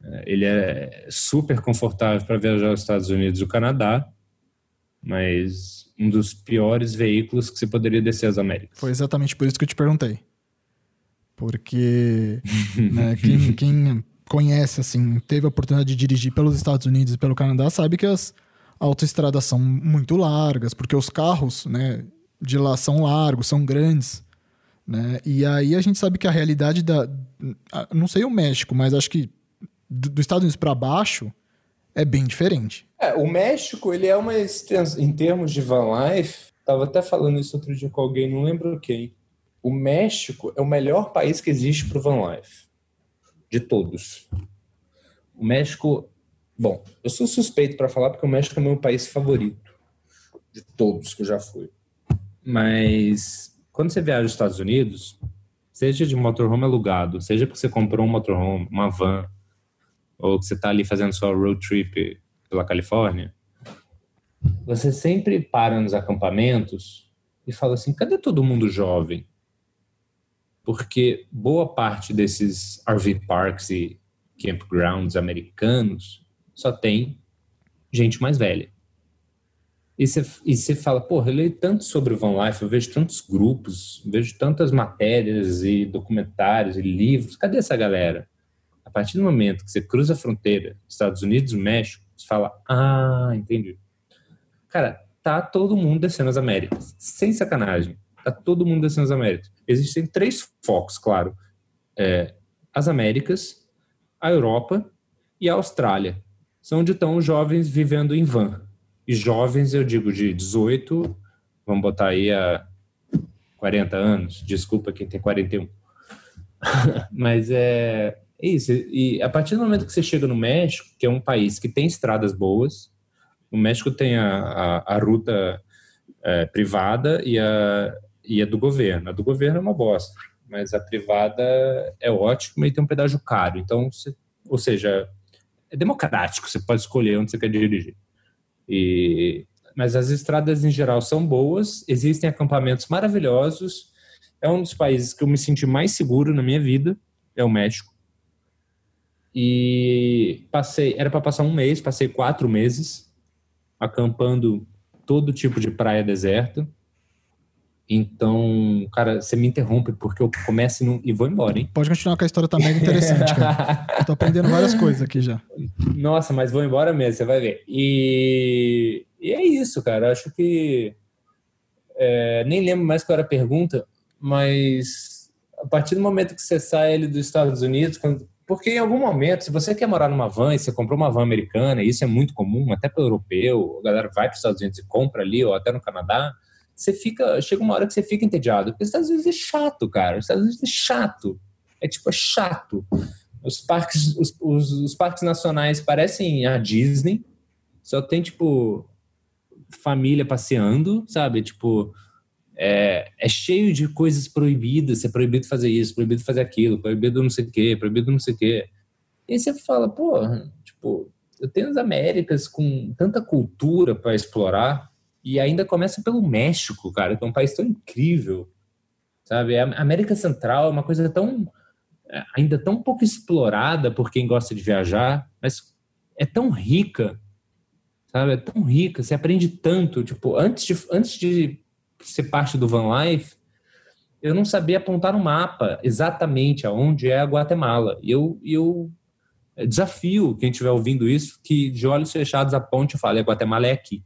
Speaker 1: é, ele é super confortável para viajar aos Estados Unidos e o Canadá, mas um dos piores veículos que você poderia descer as Américas.
Speaker 2: Foi exatamente por isso que eu te perguntei. Porque (laughs) né, quem, quem, conhece, assim, teve a oportunidade de dirigir pelos Estados Unidos e pelo Canadá, sabe que as autoestradas são muito largas, porque os carros, né, de lá são largos, são grandes, né? E aí a gente sabe que a realidade da não sei o México, mas acho que dos Estados Unidos para baixo é bem diferente.
Speaker 1: É, o México, ele é uma extensão em termos de van life, tava até falando isso outro dia com alguém, não lembro quem. O México é o melhor país que existe para van life. De todos. O México, bom, eu sou suspeito para falar porque o México é meu país favorito de todos que eu já fui. Mas quando você viaja aos Estados Unidos, seja de motorhome alugado, seja porque você comprou um motorhome, uma van, ou que você está ali fazendo sua road trip pela Califórnia, você sempre para nos acampamentos e fala assim: cadê todo mundo jovem? Porque boa parte desses RV parks e campgrounds americanos só tem gente mais velha. E você, fala, porra, eu leio tanto sobre o Van Life, eu vejo tantos grupos, vejo tantas matérias e documentários e livros. Cadê essa galera? A partir do momento que você cruza a fronteira, Estados Unidos, México, você fala, ah, entendi. Cara, tá todo mundo descendo as Américas. Sem sacanagem. Tá todo mundo descendo as Américas. Existem três focos, claro. É, as Américas, a Europa e a Austrália. São onde estão os jovens vivendo em van e jovens, eu digo de 18, vamos botar aí a 40 anos, desculpa quem tem 41. (laughs) Mas é, é isso. E a partir do momento que você chega no México, que é um país que tem estradas boas, o México tem a, a, a ruta é, privada e a, e a do governo. A do governo é uma bosta, mas a privada é ótima e tem um pedágio caro. Então, você, ou seja, é democrático, você pode escolher onde você quer dirigir. E, mas as estradas em geral são boas, existem acampamentos maravilhosos. É um dos países que eu me senti mais seguro na minha vida, é o México. E passei, era para passar um mês, passei quatro meses acampando todo tipo de praia deserta. Então, cara, você me interrompe porque eu começo e, não, e vou embora, hein?
Speaker 2: Pode continuar que a história tá mega interessante, cara. eu tô aprendendo várias coisas aqui já.
Speaker 1: Nossa, mas vou embora mesmo, você vai ver. E, e é isso, cara. Acho que. É, nem lembro mais qual era a pergunta, mas a partir do momento que você sai ali dos Estados Unidos, quando, porque em algum momento, se você quer morar numa van e você comprou uma van americana, e isso é muito comum, até para o europeu, a galera vai para os Estados Unidos e compra ali, ou até no Canadá, você fica, chega uma hora que você fica entediado. Porque os Estados Unidos é chato, cara. Os Estados Unidos é chato. É tipo, é chato. Os parques, os, os, os parques nacionais parecem a Disney, só tem, tipo, família passeando, sabe? Tipo, é, é, cheio de coisas proibidas, é proibido fazer isso, proibido fazer aquilo, proibido não sei o quê, proibido não sei o quê. E aí você fala, pô, tipo, eu tenho as Américas com tanta cultura para explorar e ainda começa pelo México, cara, que é um país tão incrível, sabe? A América Central é uma coisa tão é, ainda tão pouco explorada por quem gosta de viajar, mas é tão rica, sabe? É tão rica, você aprende tanto, tipo, antes de antes de ser parte do Van Life, eu não sabia apontar no mapa exatamente aonde é a Guatemala. E eu, eu desafio quem estiver ouvindo isso que de olhos fechados aponte e fale: a Guatemala é aqui.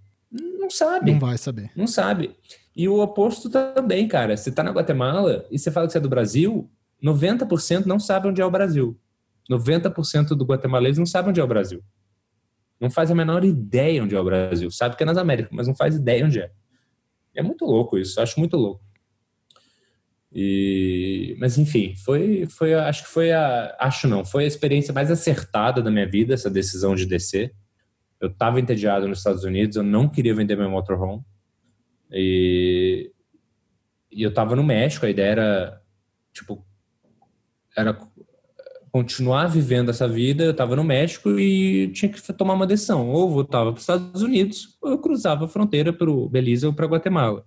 Speaker 1: Não sabe.
Speaker 2: Não vai saber.
Speaker 1: Não sabe. E o oposto também, cara. Você está na Guatemala e você fala que você é do Brasil, 90% não sabe onde é o Brasil. 90% do guatemalês não sabe onde é o Brasil. Não faz a menor ideia onde é o Brasil. Sabe que é nas Américas, mas não faz ideia onde é. É muito louco isso, acho muito louco. E, mas enfim, foi, foi, acho que foi a, acho não, foi a experiência mais acertada da minha vida essa decisão de descer. Eu estava entediado nos Estados Unidos, eu não queria vender meu motorhome e, e eu estava no México. A ideia era tipo era continuar vivendo essa vida. Eu estava no México e tinha que tomar uma decisão. Ou voltava para os Estados Unidos, ou eu cruzava a fronteira para o Belize ou para Guatemala.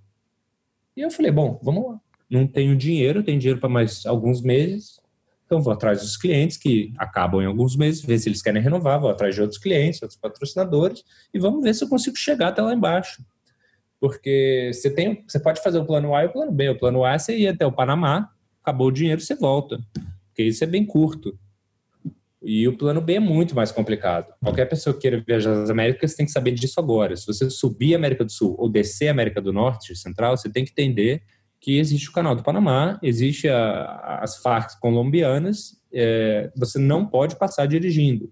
Speaker 1: E eu falei, bom, vamos lá. Não tenho dinheiro, tenho dinheiro para mais alguns meses. Então vou atrás dos clientes que acabam em alguns meses, ver se eles querem renovar, vou atrás de outros clientes, outros patrocinadores e vamos ver se eu consigo chegar até lá embaixo. Porque você tem, você pode fazer o plano A e o plano B. O plano A é você ir até o Panamá, acabou o dinheiro, você volta porque isso é bem curto. E o plano B é muito mais complicado. Qualquer pessoa que queira viajar às Américas tem que saber disso agora. Se você subir a América do Sul ou descer a América do Norte, Central, você tem que entender que existe o Canal do Panamá, existe a, as Farc colombianas, é, você não pode passar dirigindo.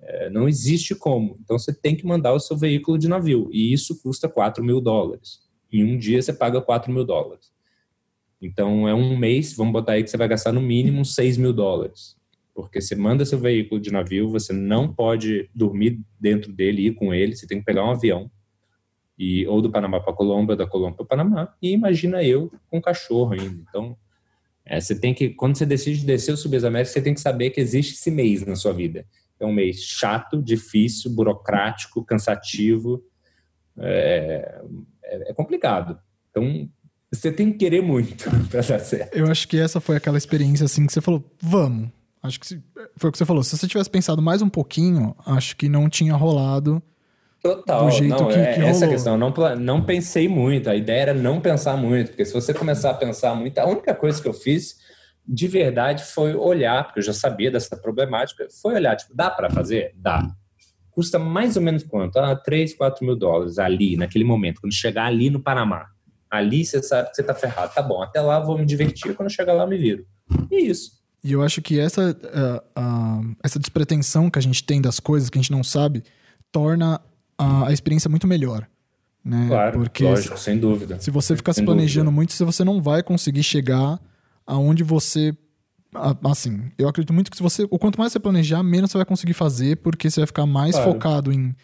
Speaker 1: É, não existe como. Então você tem que mandar o seu veículo de navio. E isso custa 4 mil dólares. Em um dia você paga 4 mil dólares. Então, é um mês, vamos botar aí que você vai gastar no mínimo 6 mil dólares. Porque você manda seu veículo de navio, você não pode dormir dentro dele e ir com ele, você tem que pegar um avião. E, ou do Panamá para Colômbia, da Colômbia para o Panamá. E imagina eu com um cachorro ainda. Então, é, você tem que, quando você decide descer ou subir as Américas, você tem que saber que existe esse mês na sua vida. É um mês chato, difícil, burocrático, cansativo. É, é, é complicado. Então, você tem que querer muito (laughs) pra dar certo.
Speaker 2: Eu acho que essa foi aquela experiência assim que você falou, vamos. Acho que foi o que você falou. Se você tivesse pensado mais um pouquinho, acho que não tinha rolado.
Speaker 1: Total, do jeito não, que, é, que essa rolou. questão. Não, não pensei muito. A ideia era não pensar muito, porque se você começar a pensar muito, a única coisa que eu fiz de verdade foi olhar, porque eu já sabia dessa problemática, foi olhar, tipo, dá para fazer? Dá. Custa mais ou menos quanto? Ah, 3, 4 mil dólares ali, naquele momento, quando chegar ali no Panamá. Ali você sabe que você tá ferrado. Tá bom, até lá vou me divertir, quando chegar lá eu me viro. E isso.
Speaker 2: E eu acho que essa, uh, uh, essa despretensão que a gente tem das coisas que a gente não sabe torna a, a experiência muito melhor. Né?
Speaker 1: Claro, Porque lógico, sem dúvida.
Speaker 2: Se você ficar sem se planejando dúvida. muito, você não vai conseguir chegar aonde você assim, eu acredito muito que se você, o quanto mais você planejar, menos você vai conseguir fazer, porque você vai ficar mais claro. focado em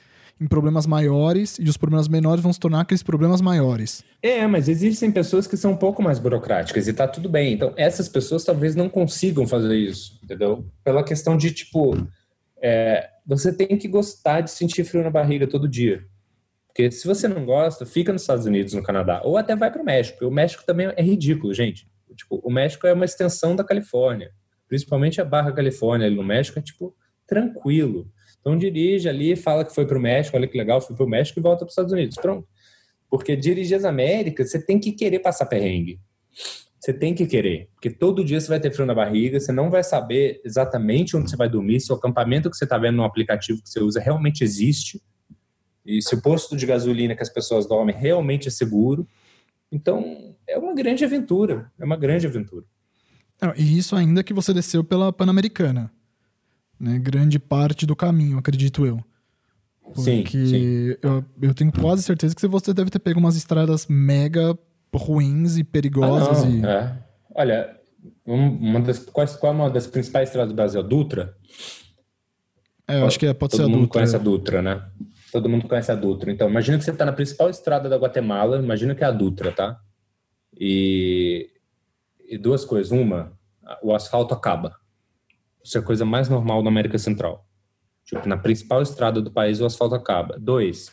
Speaker 2: em problemas maiores e os problemas menores vão se tornar aqueles problemas maiores.
Speaker 1: É, mas existem pessoas que são um pouco mais burocráticas e tá tudo bem. Então, essas pessoas talvez não consigam fazer isso, entendeu? Pela questão de, tipo, é, você tem que gostar de sentir frio na barriga todo dia. Porque se você não gosta, fica nos Estados Unidos, no Canadá, ou até vai para o México. O México também é ridículo, gente. Tipo, o México é uma extensão da Califórnia. Principalmente a Barra Califórnia ali no México é, tipo, tranquilo. Então dirige ali, fala que foi para o México, olha que legal, foi para o México e volta para os Estados Unidos. Pronto. Porque dirigir as Américas, você tem que querer passar perrengue. Você tem que querer, porque todo dia você vai ter frio na barriga, você não vai saber exatamente onde você vai dormir, se o acampamento que você está vendo no aplicativo que você usa realmente existe, e se o posto de gasolina que as pessoas dormem realmente é seguro. Então, é uma grande aventura, é uma grande aventura.
Speaker 2: e isso ainda que você desceu pela Pan-Americana. Né? Grande parte do caminho, acredito eu. Porque sim, sim. Eu, eu tenho quase certeza que você deve ter pego umas estradas mega ruins e perigosas.
Speaker 1: Ah,
Speaker 2: e...
Speaker 1: é. Olha, uma das, qual, qual é uma das principais estradas do Brasil? A Dutra?
Speaker 2: É, eu acho que é, pode
Speaker 1: Todo
Speaker 2: ser a
Speaker 1: Dutra. Todo mundo conhece
Speaker 2: é.
Speaker 1: a Dutra, né? Todo mundo conhece a Dutra. Então, imagina que você está na principal estrada da Guatemala, imagina que é a Dutra, tá? E, e duas coisas. Uma, o asfalto acaba. Isso é a coisa mais normal da América Central. Tipo, na principal estrada do país, o asfalto acaba. Dois,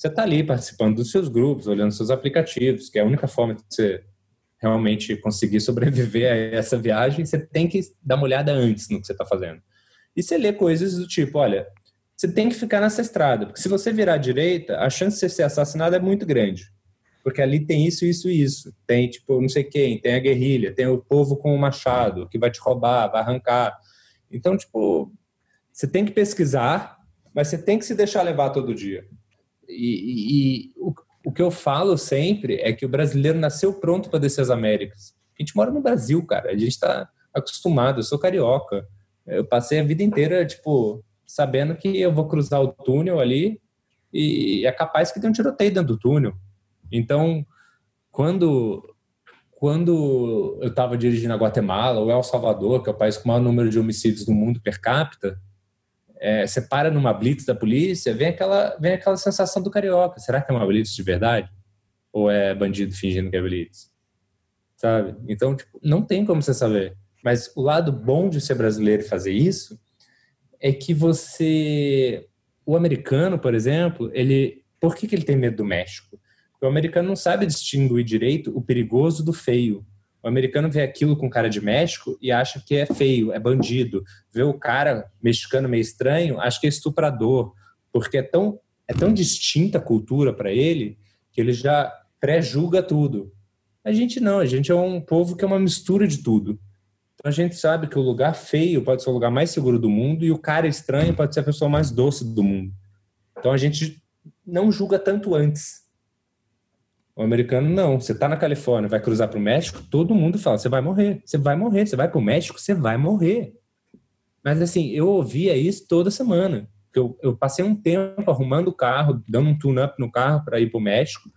Speaker 1: você está ali participando dos seus grupos, olhando seus aplicativos, que é a única forma de você realmente conseguir sobreviver a essa viagem, você tem que dar uma olhada antes no que você está fazendo. E você lê coisas do tipo, olha, você tem que ficar nessa estrada, porque se você virar à direita, a chance de você ser assassinado é muito grande. Porque ali tem isso, isso e isso. Tem, tipo, não sei quem, tem a guerrilha, tem o povo com o machado que vai te roubar, vai arrancar. Então, tipo, você tem que pesquisar, mas você tem que se deixar levar todo dia. E, e o, o que eu falo sempre é que o brasileiro nasceu pronto para descer as Américas. A gente mora no Brasil, cara. A gente está acostumado. Eu sou carioca. Eu passei a vida inteira, tipo, sabendo que eu vou cruzar o túnel ali e é capaz que tenha um tiroteio dentro do túnel. Então, quando quando eu estava dirigindo a Guatemala ou El Salvador, que é o país com o maior número de homicídios do mundo per capita, é, você para numa blitz da polícia, vem aquela, vem aquela sensação do carioca. Será que é uma blitz de verdade? Ou é bandido fingindo que é blitz? Sabe? Então, tipo, não tem como você saber. Mas o lado bom de ser brasileiro e fazer isso é que você. O americano, por exemplo, ele. Por que, que ele tem medo do México? Porque o americano não sabe distinguir direito o perigoso do feio. O americano vê aquilo com cara de México e acha que é feio, é bandido. Vê o cara mexicano meio estranho, acha que é estuprador, porque é tão, é tão distinta a cultura para ele que ele já pré-julga tudo. A gente não, a gente é um povo que é uma mistura de tudo. Então a gente sabe que o lugar feio pode ser o lugar mais seguro do mundo e o cara estranho pode ser a pessoa mais doce do mundo. Então a gente não julga tanto antes. O americano não. Você está na Califórnia, vai cruzar para o México, todo mundo fala: você vai morrer, você vai morrer, você vai para o México, você vai morrer. Mas assim, eu ouvia isso toda semana. Eu, eu passei um tempo arrumando o carro, dando um tune-up no carro para ir para o México.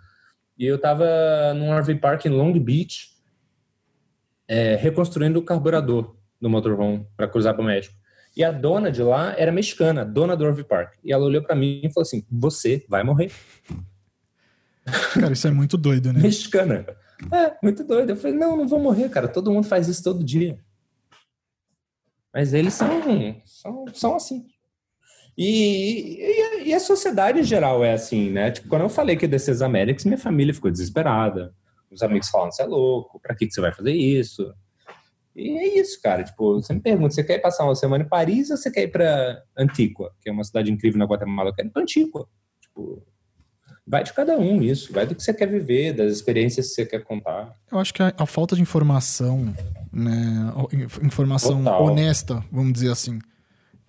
Speaker 1: E eu estava num RV Park em Long Beach, é, reconstruindo o carburador do motorhome para cruzar para o México. E a dona de lá era mexicana, dona do RV Park. E ela olhou para mim e falou assim: Você vai morrer.
Speaker 2: Cara, isso é muito doido, né?
Speaker 1: Mexicana. É, muito doido. Eu falei: Não, não vou morrer, cara. Todo mundo faz isso todo dia. Mas eles são, são, são assim. E, e, e, a sociedade em geral é assim, né? Tipo, quando eu falei que ia descer as Américas, minha família ficou desesperada. Os amigos falam, você é louco, pra que, que você vai fazer isso? E é isso, cara. Tipo, você me pergunta, você quer passar uma semana em Paris ou você quer ir pra Antíqua, que é uma cidade incrível na Guatemala? Eu quero ir pra Antíqua. Tipo, vai de cada um isso, vai do que você quer viver, das experiências que você quer contar.
Speaker 2: Eu acho que a, a falta de informação, né, informação Total. honesta, vamos dizer assim,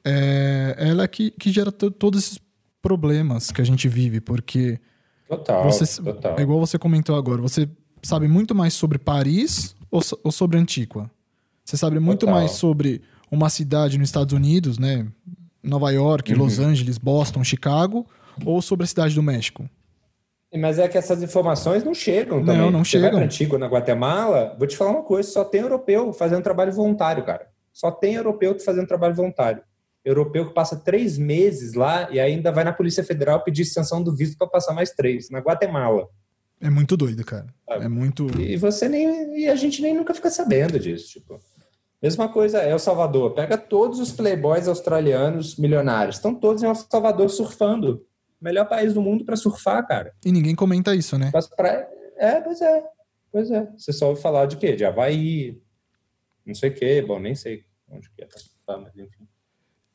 Speaker 2: é ela é que, que gera todos esses problemas que a gente vive, porque
Speaker 1: Total,
Speaker 2: você,
Speaker 1: total.
Speaker 2: É igual você comentou agora, você sabe muito mais sobre Paris ou, ou sobre Antíqua? Você sabe muito Total. mais sobre uma cidade nos Estados Unidos, né? Nova York, uhum. Los Angeles, Boston, Chicago, ou sobre a cidade do México?
Speaker 1: Mas é que essas informações não chegam também.
Speaker 2: Não, não
Speaker 1: Você
Speaker 2: chegam.
Speaker 1: Vai para Antigua, na Guatemala, vou te falar uma coisa, só tem europeu fazendo trabalho voluntário, cara. Só tem europeu fazendo trabalho voluntário. Europeu que passa três meses lá e ainda vai na Polícia Federal pedir extensão do visto para passar mais três, na Guatemala.
Speaker 2: É muito doido, cara. Sabe? É muito.
Speaker 1: E você nem. E a gente nem nunca fica sabendo disso. Tipo. Mesma coisa é El Salvador. Pega todos os playboys australianos milionários. Estão todos em El Salvador surfando. Melhor país do mundo para surfar, cara.
Speaker 2: E ninguém comenta isso, né?
Speaker 1: Mas pra... É, pois é. Pois é. Você só ouve falar de quê? De Havaí, não sei o quê. Bom, nem sei onde que é pra surfar, mas enfim.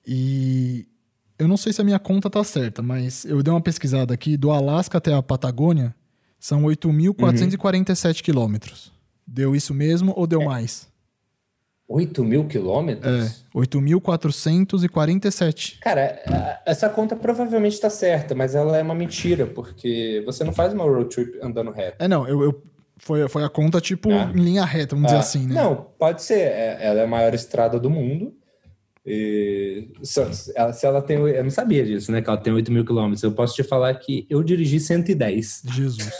Speaker 2: E eu não sei se a minha conta tá certa, mas eu dei uma pesquisada aqui. Do Alasca até a Patagônia são 8.447 uhum. quilômetros. Deu isso mesmo ou deu é. mais?
Speaker 1: 8 mil quilômetros?
Speaker 2: É, 8.447.
Speaker 1: Cara, essa conta provavelmente está certa, mas ela é uma mentira, porque você não faz uma road trip andando reto.
Speaker 2: É, não, eu, eu Foi, foi a conta, tipo, ah. em linha reta, vamos ah. dizer assim, né?
Speaker 1: Não, pode ser. É, ela é a maior estrada do mundo. E, se, ela, se ela tem. Eu não sabia disso, né? Que ela tem 8 mil quilômetros. Eu posso te falar que eu dirigi 110.
Speaker 2: Jesus.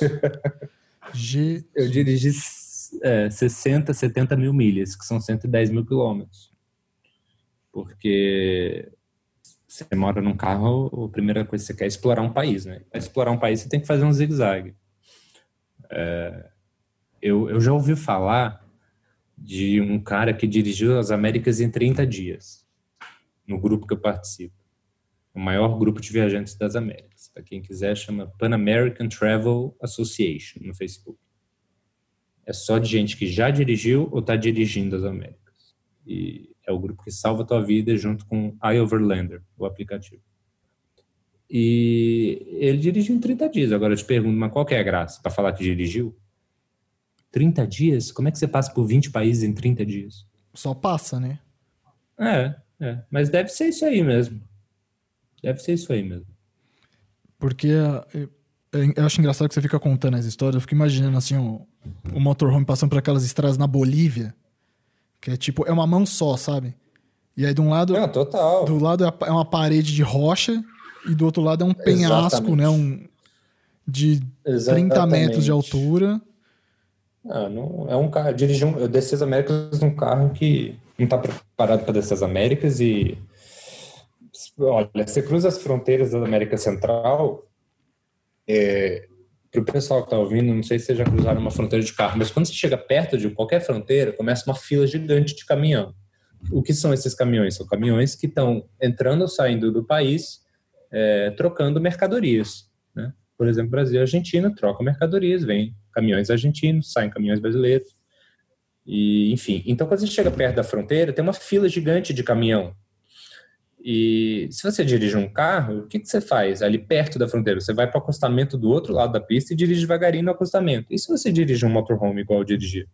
Speaker 2: (laughs)
Speaker 1: Jesus. Eu dirigi é, 60, 70 mil milhas, que são 110 mil quilômetros. Porque você mora num carro, a primeira coisa que você quer é explorar um país, né? Para explorar um país, você tem que fazer um zigue-zague. É, eu, eu já ouvi falar de um cara que dirigiu as Américas em 30 dias, no grupo que eu participo. O maior grupo de viajantes das Américas. Para quem quiser, chama Pan American Travel Association no Facebook. É só de gente que já dirigiu ou está dirigindo as Américas. E é o grupo que salva a tua vida junto com iOverlander, o aplicativo. E ele dirigiu em 30 dias. Agora eu te pergunto, mas qual que é a graça? Para falar que dirigiu? 30 dias? Como é que você passa por 20 países em 30 dias?
Speaker 2: Só passa, né?
Speaker 1: É, é. Mas deve ser isso aí mesmo. Deve ser isso aí mesmo.
Speaker 2: Porque é, eu acho engraçado que você fica contando as histórias. Eu fico imaginando assim o, o motorhome passando por aquelas estradas na Bolívia, que é tipo, é uma mão só, sabe? E aí de um lado.
Speaker 1: Não, total.
Speaker 2: Do lado é, é uma parede de rocha e do outro lado é um penhasco, Exatamente. né? Um, de Exatamente. 30 metros de altura.
Speaker 1: Ah, não, é um carro. Dirigi um, eu desci as Américas num carro que não está preparado para descer as Américas e. Olha, você cruza as fronteiras da América Central. É, para o pessoal que está ouvindo, não sei se vocês já cruzaram uma fronteira de carro, mas quando você chega perto de qualquer fronteira, começa uma fila gigante de caminhão. O que são esses caminhões? São caminhões que estão entrando ou saindo do país, é, trocando mercadorias. Né? Por exemplo, Brasil e Argentina trocam mercadorias, vem caminhões argentinos, saem caminhões brasileiros. E, enfim, então quando você chega perto da fronteira, tem uma fila gigante de caminhão e se você dirige um carro, o que, que você faz ali perto da fronteira? Você vai para o acostamento do outro lado da pista e dirige devagarinho no acostamento. E se você dirige um motorhome igual eu dirigi?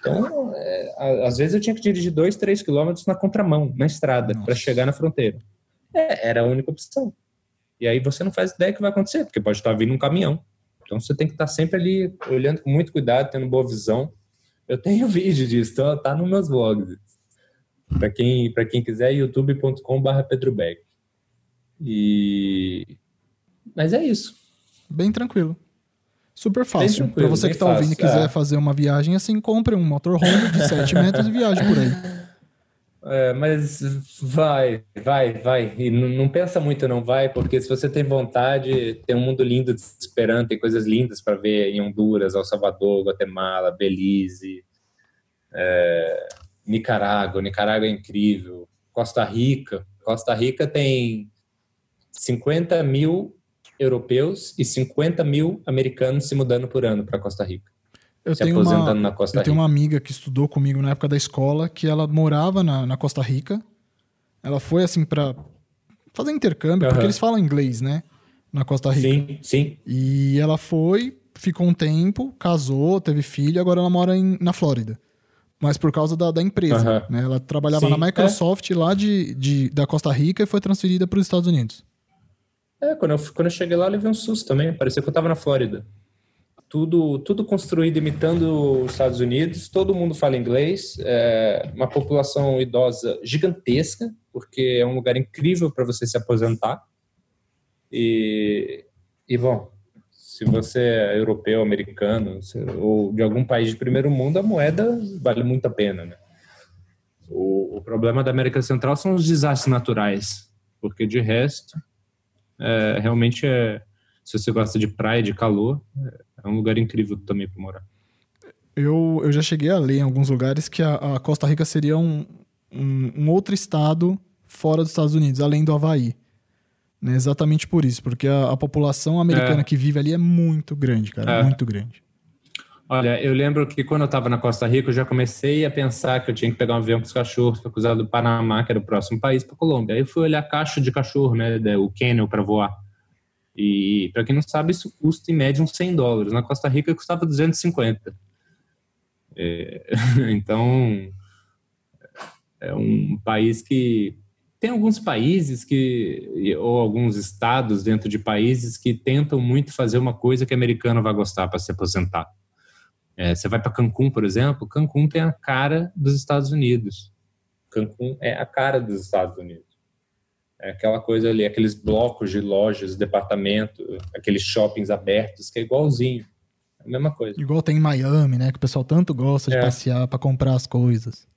Speaker 1: Então, é, às vezes eu tinha que dirigir dois, três quilômetros na contramão, na estrada, para chegar na fronteira. É, era a única opção. E aí você não faz ideia do que vai acontecer, porque pode estar vindo um caminhão. Então você tem que estar sempre ali olhando com muito cuidado, tendo boa visão. Eu tenho (laughs) vídeo disso, então tá nos meus vlogs. Para quem, quem quiser, youtube.com.br pedrobeck. E... Mas é isso.
Speaker 2: Bem tranquilo. Super fácil. Para você que está ouvindo e quiser é. fazer uma viagem assim, compre um motorhome de 7 metros e viaje por aí. (laughs)
Speaker 1: É, mas vai, vai, vai. E não, não, pensa muito, não vai, porque se você tem vontade, tem um mundo lindo te esperando, tem coisas lindas para ver em Honduras, El Salvador, Guatemala, Belize. É, Nicarágua, Nicarágua é incrível, Costa Rica. Costa Rica tem 50 mil europeus e 50 mil americanos se mudando por ano para Costa Rica.
Speaker 2: Eu se tenho aposentando uma, na Costa eu Rica. Eu tenho uma amiga que estudou comigo na época da escola, que ela morava na, na Costa Rica. Ela foi assim para fazer intercâmbio, uhum. porque eles falam inglês, né? Na Costa Rica.
Speaker 1: Sim, sim.
Speaker 2: E ela foi, ficou um tempo, casou, teve filho, agora ela mora em, na Flórida mas por causa da, da empresa. Né? Ela trabalhava Sim, na Microsoft é. lá de, de, da Costa Rica e foi transferida para os Estados Unidos.
Speaker 1: É, quando eu, quando eu cheguei lá, eu levei um susto também. Parecia que eu estava na Flórida. Tudo, tudo construído imitando os Estados Unidos, todo mundo fala inglês, é uma população idosa gigantesca, porque é um lugar incrível para você se aposentar. E, e bom, se você é europeu, americano ou de algum país de primeiro mundo, a moeda vale muito a pena, né? O, o problema da América Central são os desastres naturais, porque de resto, é, realmente é, se você gosta de praia, de calor, é um lugar incrível também para morar.
Speaker 2: Eu, eu já cheguei a ler em alguns lugares que a, a Costa Rica seria um, um, um outro estado fora dos Estados Unidos, além do Havaí. Né? Exatamente por isso, porque a, a população americana é. que vive ali é muito grande, cara, é. muito grande.
Speaker 1: Olha, eu lembro que quando eu estava na Costa Rica, eu já comecei a pensar que eu tinha que pegar um avião com os cachorros para cruzar do Panamá, que era o próximo país, para Colômbia. Aí eu fui olhar a caixa de cachorro, né, o kennel para voar. E, para quem não sabe, isso custa em média uns 100 dólares. Na Costa Rica custava 250. É, (laughs) então, é um país que tem alguns países que, ou alguns estados dentro de países que tentam muito fazer uma coisa que o americano vai gostar para se aposentar. É, você vai para Cancún, por exemplo, Cancún tem a cara dos Estados Unidos. Cancún é a cara dos Estados Unidos. É aquela coisa ali, aqueles blocos de lojas, departamento, aqueles shoppings abertos, que é igualzinho. É a mesma coisa.
Speaker 2: Igual tem em Miami, né? Que o pessoal tanto gosta de é. passear para comprar as coisas.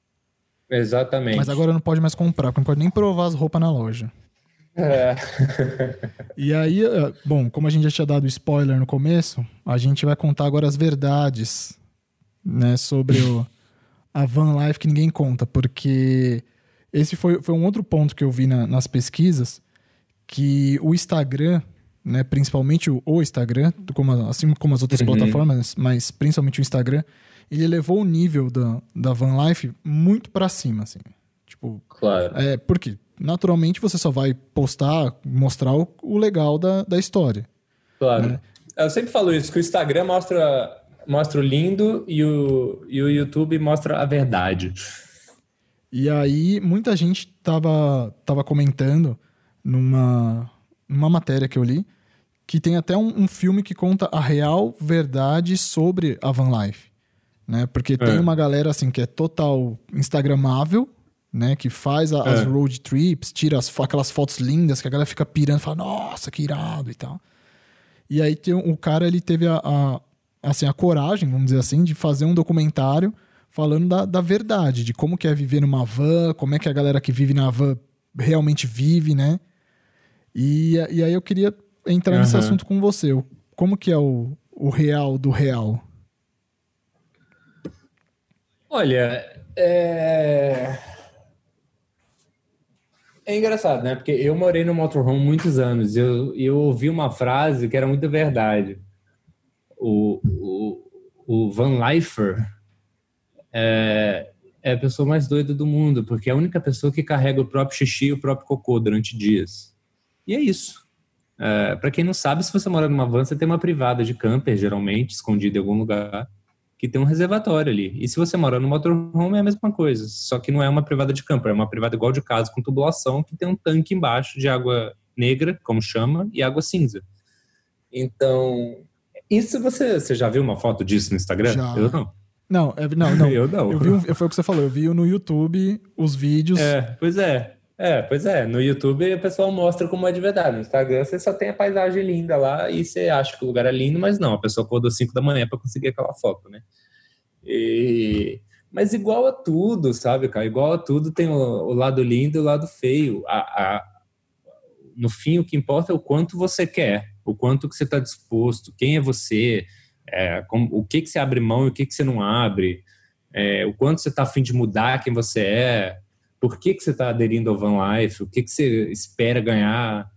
Speaker 1: Exatamente.
Speaker 2: Mas agora não pode mais comprar, porque não pode nem provar as roupas na loja. É. e aí, eh, bom, como a gente já tinha dado spoiler no começo, a gente vai contar agora as verdades, né, sobre o, a van life que ninguém conta, porque esse foi, foi um outro ponto que eu vi na, nas pesquisas, que o Instagram, né, principalmente o, o Instagram, como, assim como as outras uhum. plataformas, mas principalmente o Instagram, ele elevou o nível da, da van life muito para cima, assim. Tipo,
Speaker 1: claro.
Speaker 2: É, por quê? naturalmente você só vai postar, mostrar o, o legal da, da história.
Speaker 1: Claro. Né? Eu sempre falo isso, que o Instagram mostra, mostra o lindo e o, e o YouTube mostra a verdade.
Speaker 2: E aí, muita gente tava, tava comentando numa, numa matéria que eu li que tem até um, um filme que conta a real verdade sobre a van life. Né? Porque é. tem uma galera assim que é total instagramável, né? Que faz a, é. as road trips, tira as, aquelas fotos lindas que a galera fica pirando, fala, nossa, que irado e tal. E aí tem, o cara, ele teve a, a, assim, a coragem, vamos dizer assim, de fazer um documentário falando da, da verdade, de como que é viver numa van, como é que a galera que vive na van realmente vive, né? E, e aí eu queria entrar uhum. nesse assunto com você. Como que é o, o real do real?
Speaker 1: Olha, é é engraçado, né? Porque eu morei no motorhome muitos anos e eu, eu ouvi uma frase que era muito verdade. O, o, o Van Leifer é, é a pessoa mais doida do mundo, porque é a única pessoa que carrega o próprio xixi e o próprio cocô durante dias. E é isso. É, para quem não sabe, se você mora numa van, você tem uma privada de camper, geralmente, escondida em algum lugar que tem um reservatório ali. E se você mora no motorhome, é a mesma coisa, só que não é uma privada de campo, é uma privada igual de casa, com tubulação, que tem um tanque embaixo de água negra, como chama, e água cinza. Então, isso você, você já viu uma foto disso no Instagram?
Speaker 2: Já.
Speaker 1: Eu não.
Speaker 2: Não, é, não, não. (laughs) eu não. Eu vi um, foi o que você falou, eu vi no YouTube os vídeos.
Speaker 1: É, pois é. É, pois é. No YouTube o pessoal mostra como é de verdade. No Instagram você só tem a paisagem linda lá e você acha que o lugar é lindo, mas não. A pessoa acordou 5 da manhã para conseguir aquela foto, né? E... Mas igual a tudo, sabe, cara? Igual a tudo tem o, o lado lindo e o lado feio. A, a... No fim, o que importa é o quanto você quer, o quanto que você está disposto, quem é você, é, como, o que que você abre mão e o que que você não abre, é, o quanto você está afim de mudar quem você é, por que, que você está aderindo ao Van Life, o que, que você espera ganhar,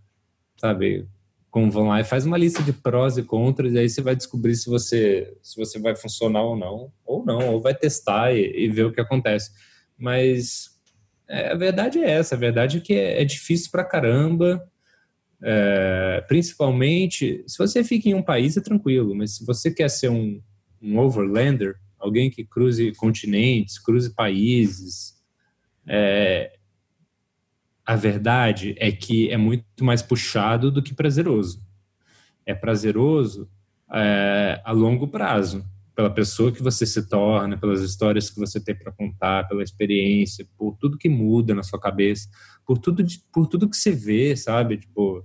Speaker 1: sabe, com o Van Life. Faz uma lista de prós e contras e aí você vai descobrir se você, se você vai funcionar ou não, ou não, ou vai testar e, e ver o que acontece. Mas é, a verdade é essa, a verdade é que é, é difícil pra caramba, é, principalmente se você fica em um país é tranquilo, mas se você quer ser um, um overlander, alguém que cruze continentes, cruze países, é, a verdade é que é muito mais puxado do que prazeroso. É prazeroso é, a longo prazo, pela pessoa que você se torna, pelas histórias que você tem para contar, pela experiência, por tudo que muda na sua cabeça, por tudo, de, por tudo que você vê, sabe? Tipo,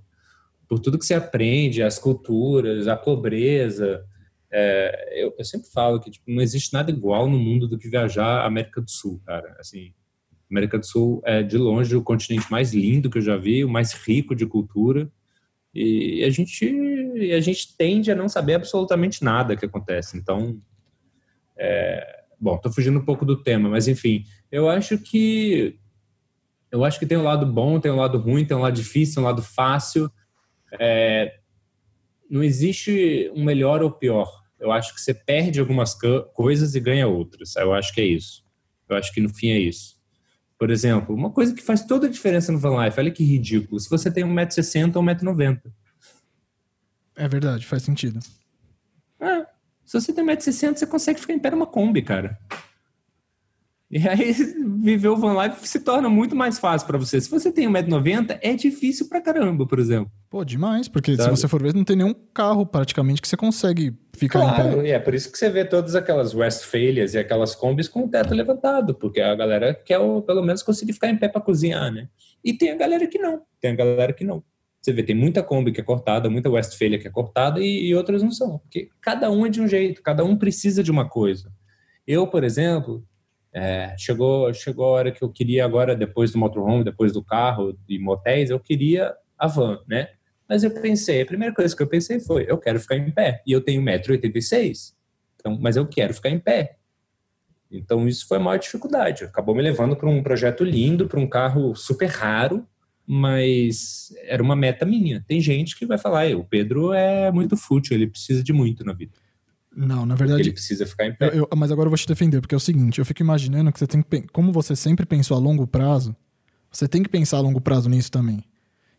Speaker 1: por tudo que você aprende, as culturas, a pobreza. É, eu, eu, sempre falo que tipo, não existe nada igual no mundo do que viajar à América do Sul, cara. Assim, América do Sul é de longe o continente mais lindo que eu já vi, o mais rico de cultura. E a gente, a gente tende a não saber absolutamente nada que acontece. Então, é, bom, estou fugindo um pouco do tema, mas enfim, eu acho que eu acho que tem um lado bom, tem um lado ruim, tem um lado difícil, um lado fácil. É, não existe um melhor ou pior. Eu acho que você perde algumas coisas e ganha outras. Eu acho que é isso. Eu acho que no fim é isso. Por exemplo, uma coisa que faz toda a diferença no Van Life, olha que ridículo, se você tem 1,60m ou 1,90m.
Speaker 2: É verdade, faz sentido.
Speaker 1: É, se você tem 1,60m, você consegue ficar em pé numa Kombi, cara. E aí, (laughs) viver o van life se torna muito mais fácil para você. Se você tem 1,90m, é difícil pra caramba, por exemplo.
Speaker 2: Pô, demais, porque Sabe? se você for ver, não tem nenhum carro praticamente que você consegue ficar
Speaker 1: claro,
Speaker 2: em pé.
Speaker 1: E é por isso que você vê todas aquelas Westphalias e aquelas combis com o teto levantado, porque a galera quer pelo menos conseguir ficar em pé para cozinhar, né? E tem a galera que não, tem a galera que não. Você vê, tem muita Kombi que é cortada, muita Westphalia que é cortada e, e outras não são. Porque cada um é de um jeito, cada um precisa de uma coisa. Eu, por exemplo, é, chegou, chegou a hora que eu queria agora, depois do motorhome, depois do carro e motéis, eu queria a van, né? Mas eu pensei, a primeira coisa que eu pensei foi, eu quero ficar em pé. E eu tenho 1,86m, então, mas eu quero ficar em pé. Então isso foi a maior dificuldade. Acabou me levando para um projeto lindo, para um carro super raro, mas era uma meta minha. Tem gente que vai falar, o Pedro é muito fútil, ele precisa de muito na vida.
Speaker 2: Não, na verdade.
Speaker 1: Ele precisa ficar em pé.
Speaker 2: Eu, eu, mas agora eu vou te defender, porque é o seguinte: eu fico imaginando que você tem que. Como você sempre pensou a longo prazo, você tem que pensar a longo prazo nisso também.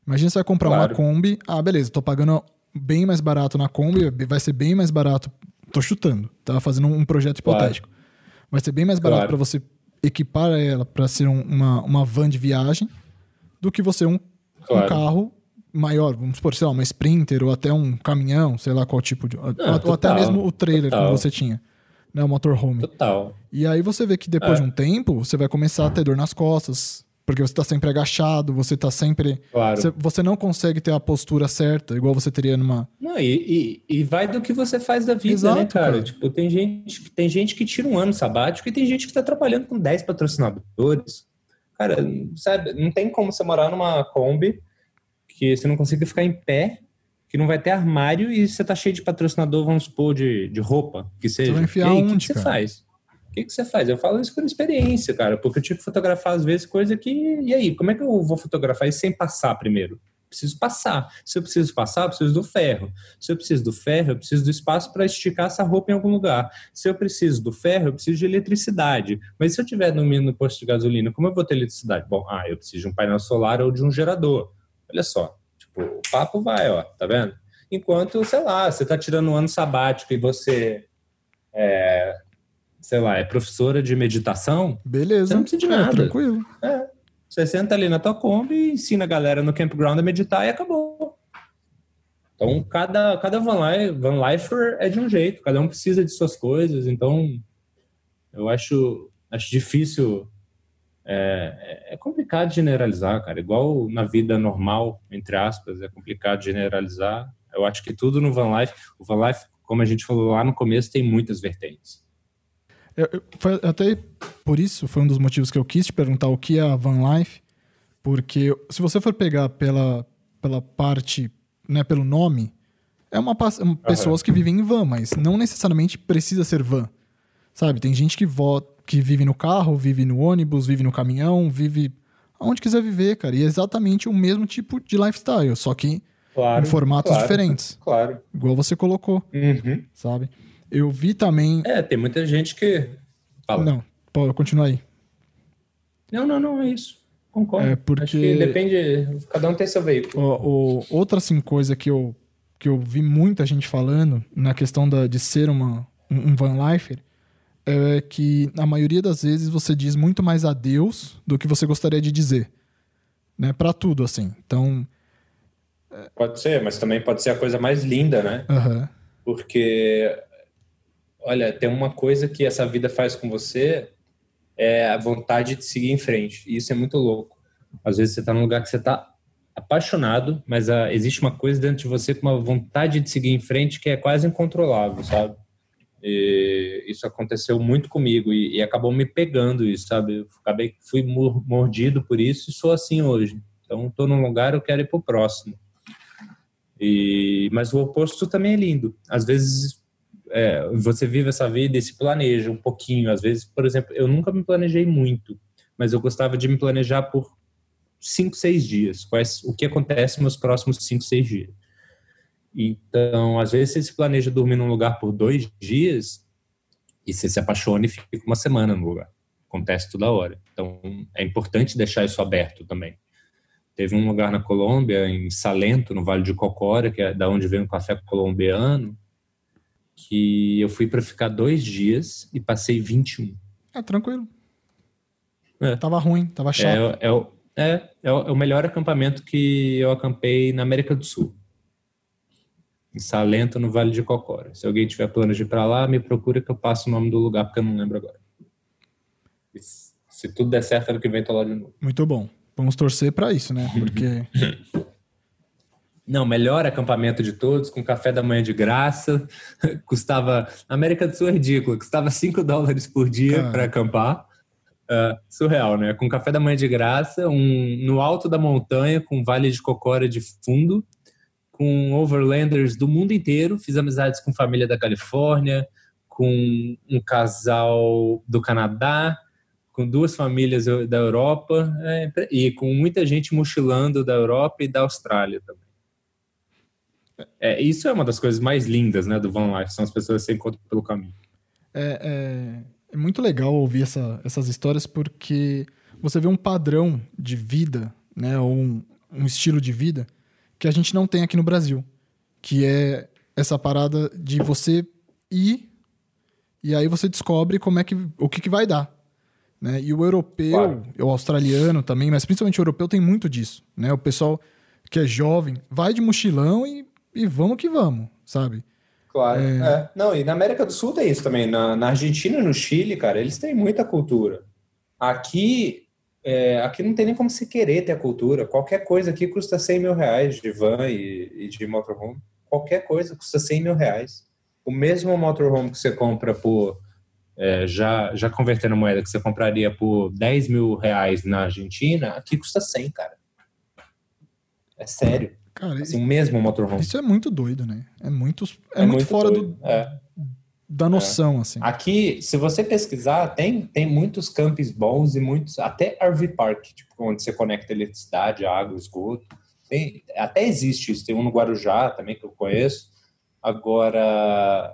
Speaker 2: Imagina você vai comprar claro. uma Kombi. Ah, beleza, tô pagando bem mais barato na Kombi, vai ser bem mais barato. Tô chutando, tá fazendo um projeto hipotético. Claro. Vai ser bem mais barato claro. para você equipar ela para ser um, uma, uma van de viagem do que você um, claro. um carro maior, vamos supor, sei lá, uma Sprinter ou até um caminhão, sei lá qual tipo de. Não, ou, total, até mesmo o trailer total. que você tinha, né? O motorhome.
Speaker 1: Total.
Speaker 2: E aí você vê que depois é. de um tempo, você vai começar a ter dor nas costas, porque você está sempre agachado, você está sempre. Claro. Você, você, não consegue ter a postura certa, igual você teria numa.
Speaker 1: Não, e, e, e vai do que você faz da vida, né, Exato, né, cara? cara? Tipo, tem gente, tem gente que tira um ano sabático e tem gente que está trabalhando com 10 patrocinadores. Cara, sabe, não tem como você morar numa Kombi que você não consiga ficar em pé, que não vai ter armário e você tá cheio de patrocinador, vamos supor, de, de roupa, que seja. Você vai
Speaker 2: enfiar aí, onde,
Speaker 1: o que, que você faz? O que, que você faz? Eu falo isso por experiência, cara, porque eu tive que fotografar às vezes coisa que. E aí, como é que eu vou fotografar isso sem passar primeiro? Preciso passar. Se eu preciso passar, eu preciso do ferro. Se eu preciso do ferro, eu preciso do espaço para esticar essa roupa em algum lugar. Se eu preciso do ferro, eu preciso de eletricidade. Mas se eu tiver no no posto de gasolina, como eu vou ter eletricidade? Bom, ah, eu preciso de um painel solar ou de um gerador. Olha só, tipo, o papo vai, ó, tá vendo? Enquanto, sei lá, você tá tirando um ano sabático e você é, sei lá, é professora de meditação,
Speaker 2: beleza. Você
Speaker 1: não precisa de é, nada.
Speaker 2: Tranquilo.
Speaker 1: É. Você senta ali na tua Kombi, ensina a galera no campground a meditar e acabou. Então, cada, cada van, life, van lifer é de um jeito, cada um precisa de suas coisas, então eu acho, acho difícil é, é, complicado generalizar, cara. Igual na vida normal, entre aspas, é complicado generalizar. Eu acho que tudo no van life, o van life, como a gente falou lá no começo, tem muitas vertentes.
Speaker 2: Eu, eu, foi até por isso foi um dos motivos que eu quis te perguntar o que é a van life, porque se você for pegar pela, pela parte, né, pelo nome, é uma, pessoas que vivem em van, mas não necessariamente precisa ser van. Sabe? Tem gente que vota que vive no carro, vive no ônibus, vive no caminhão, vive aonde quiser viver, cara. E é exatamente o mesmo tipo de lifestyle, só que claro, em formatos
Speaker 1: claro,
Speaker 2: diferentes.
Speaker 1: Claro.
Speaker 2: Igual você colocou,
Speaker 1: uhum.
Speaker 2: sabe? Eu vi também.
Speaker 1: É, tem muita gente que.
Speaker 2: Fala. Não, pode continuar aí.
Speaker 1: Não, não, não, é isso. Concordo.
Speaker 2: É porque. Acho
Speaker 1: que depende. Cada um tem seu veículo.
Speaker 2: O, o, outra assim, coisa que eu, que eu vi muita gente falando na questão da, de ser uma, um, um van lifer é que na maioria das vezes você diz muito mais adeus do que você gostaria de dizer, né? Para tudo assim. Então
Speaker 1: pode ser, mas também pode ser a coisa mais linda, né?
Speaker 2: Uhum.
Speaker 1: Porque olha, tem uma coisa que essa vida faz com você é a vontade de seguir em frente. E isso é muito louco. Às vezes você está num lugar que você está apaixonado, mas uh, existe uma coisa dentro de você com uma vontade de seguir em frente que é quase incontrolável, sabe? E isso aconteceu muito comigo e, e, acabou me pegando isso, sabe? Eu acabei, fui mordido por isso e sou assim hoje. Então, estou num lugar, eu quero ir para o próximo. E, mas o oposto também é lindo. Às vezes é, você vive essa vida e se planeja um pouquinho. Às vezes, por exemplo, eu nunca me planejei muito, mas eu gostava de me planejar por cinco, seis dias. Quais, o que acontece nos próximos cinco, seis dias. Então, às vezes você se planeja dormir num lugar por dois dias e você se apaixona e fica uma semana no lugar. Acontece toda hora. Então, é importante deixar isso aberto também. Teve um lugar na Colômbia, em Salento, no Vale de Cocora, que é da onde vem o café colombiano, que eu fui para ficar dois dias e passei 21.
Speaker 2: É tranquilo. É. Tava ruim, tava chato.
Speaker 1: É, é, é, é o melhor acampamento que eu acampei na América do Sul. Em Salento, no Vale de Cocora. Se alguém tiver planos de ir para lá, me procure que eu passo o nome do lugar, porque eu não lembro agora. Se tudo der certo, ano que vem tô lá de novo.
Speaker 2: Muito bom. Vamos torcer para isso, né? Porque. (laughs)
Speaker 1: Não, melhor acampamento de todos, com café da manhã de graça. (laughs) custava. Na América do Sul é ridículo, custava 5 dólares por dia para acampar. Uh, surreal, né? Com café da manhã de graça, um, no alto da montanha, com vale de cocora de fundo, com overlanders do mundo inteiro. Fiz amizades com família da Califórnia, com um casal do Canadá, com duas famílias da Europa é, e com muita gente mochilando da Europa e da Austrália também. É, isso é uma das coisas mais lindas né, do Van Life, são as pessoas que se encontram pelo caminho.
Speaker 2: É, é, é muito legal ouvir essa, essas histórias porque você vê um padrão de vida, né, ou um, um estilo de vida que a gente não tem aqui no Brasil, que é essa parada de você ir e aí você descobre como é que o que, que vai dar. Né? E o europeu, claro. o australiano também, mas principalmente o europeu tem muito disso. Né? O pessoal que é jovem vai de mochilão e, e vamos que vamos, sabe?
Speaker 1: Claro. É... É. Não, e na América do Sul tem isso também. Na, na Argentina e no Chile, cara, eles têm muita cultura. Aqui, é, aqui não tem nem como se querer ter a cultura. Qualquer coisa aqui custa 100 mil reais de van e, e de motorhome. Qualquer coisa custa 100 mil reais. O mesmo motorhome que você compra por é, já, já convertendo moeda que você compraria por 10 mil reais na Argentina, aqui custa 100, cara. É sério. Cara, assim, mesmo motorhome.
Speaker 2: Isso é muito doido, né? É muito, é, é muito, muito, fora do, é. Da noção, é. assim.
Speaker 1: Aqui, se você pesquisar, tem, tem muitos campos bons e muitos, até RV Park, tipo, onde você conecta eletricidade, água, esgoto. Tem, até existe isso, tem um no Guarujá também que eu conheço. Agora,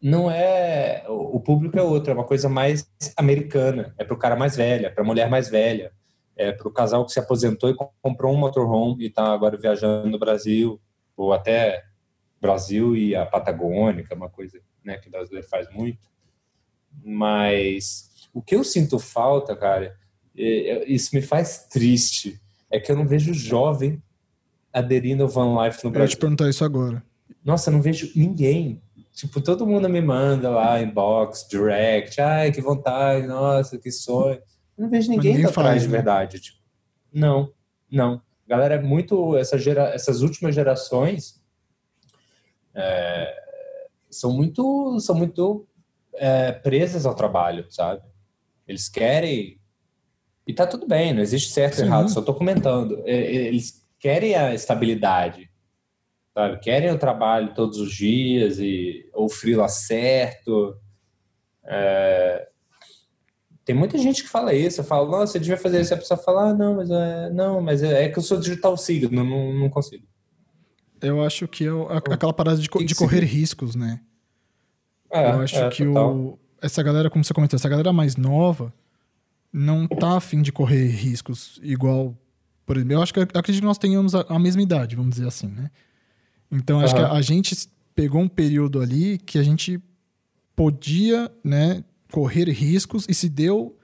Speaker 1: não é. O público é outro, é uma coisa mais americana. É para o cara mais velho, é para a mulher mais velha, é para o casal que se aposentou e comprou um motorhome e está agora viajando no Brasil, ou até Brasil e a é uma coisa né, que o brasileiro faz muito. Mas o que eu sinto falta, cara, é, é, isso me faz triste, é que eu não vejo jovem aderindo ao Van Life no Brasil.
Speaker 2: Eu ia te perguntar isso agora.
Speaker 1: Nossa, eu não vejo ninguém Tipo, todo mundo me manda lá, inbox, direct, ai, que vontade, nossa, que sonho. Eu não vejo ninguém, ninguém atrás de né? verdade. Tipo, não, não. Galera, é muito. Essa gera, essas últimas gerações é, são muito, são muito é, presas ao trabalho, sabe? Eles querem. E tá tudo bem, não existe certo e errado, só tô comentando. Eles querem a estabilidade sabe? Querem o trabalho todos os dias e ou frila certo. É... Tem muita gente que fala isso, fala, nossa, você devia fazer isso. A pessoa fala, ah, não, mas é, não, mas é, é que eu sou digital signo, não, não consigo.
Speaker 2: Eu acho que é aquela parada de, de correr riscos, né? É, eu acho é, que o, essa galera, como você comentou, essa galera mais nova não tá afim de correr riscos igual. Por exemplo, eu acho que eu acredito que nós tenhamos a, a mesma idade, vamos dizer assim, né? Então, acho uhum. que a, a, gente pegou um período ali que a gente podia né, correr riscos e se deu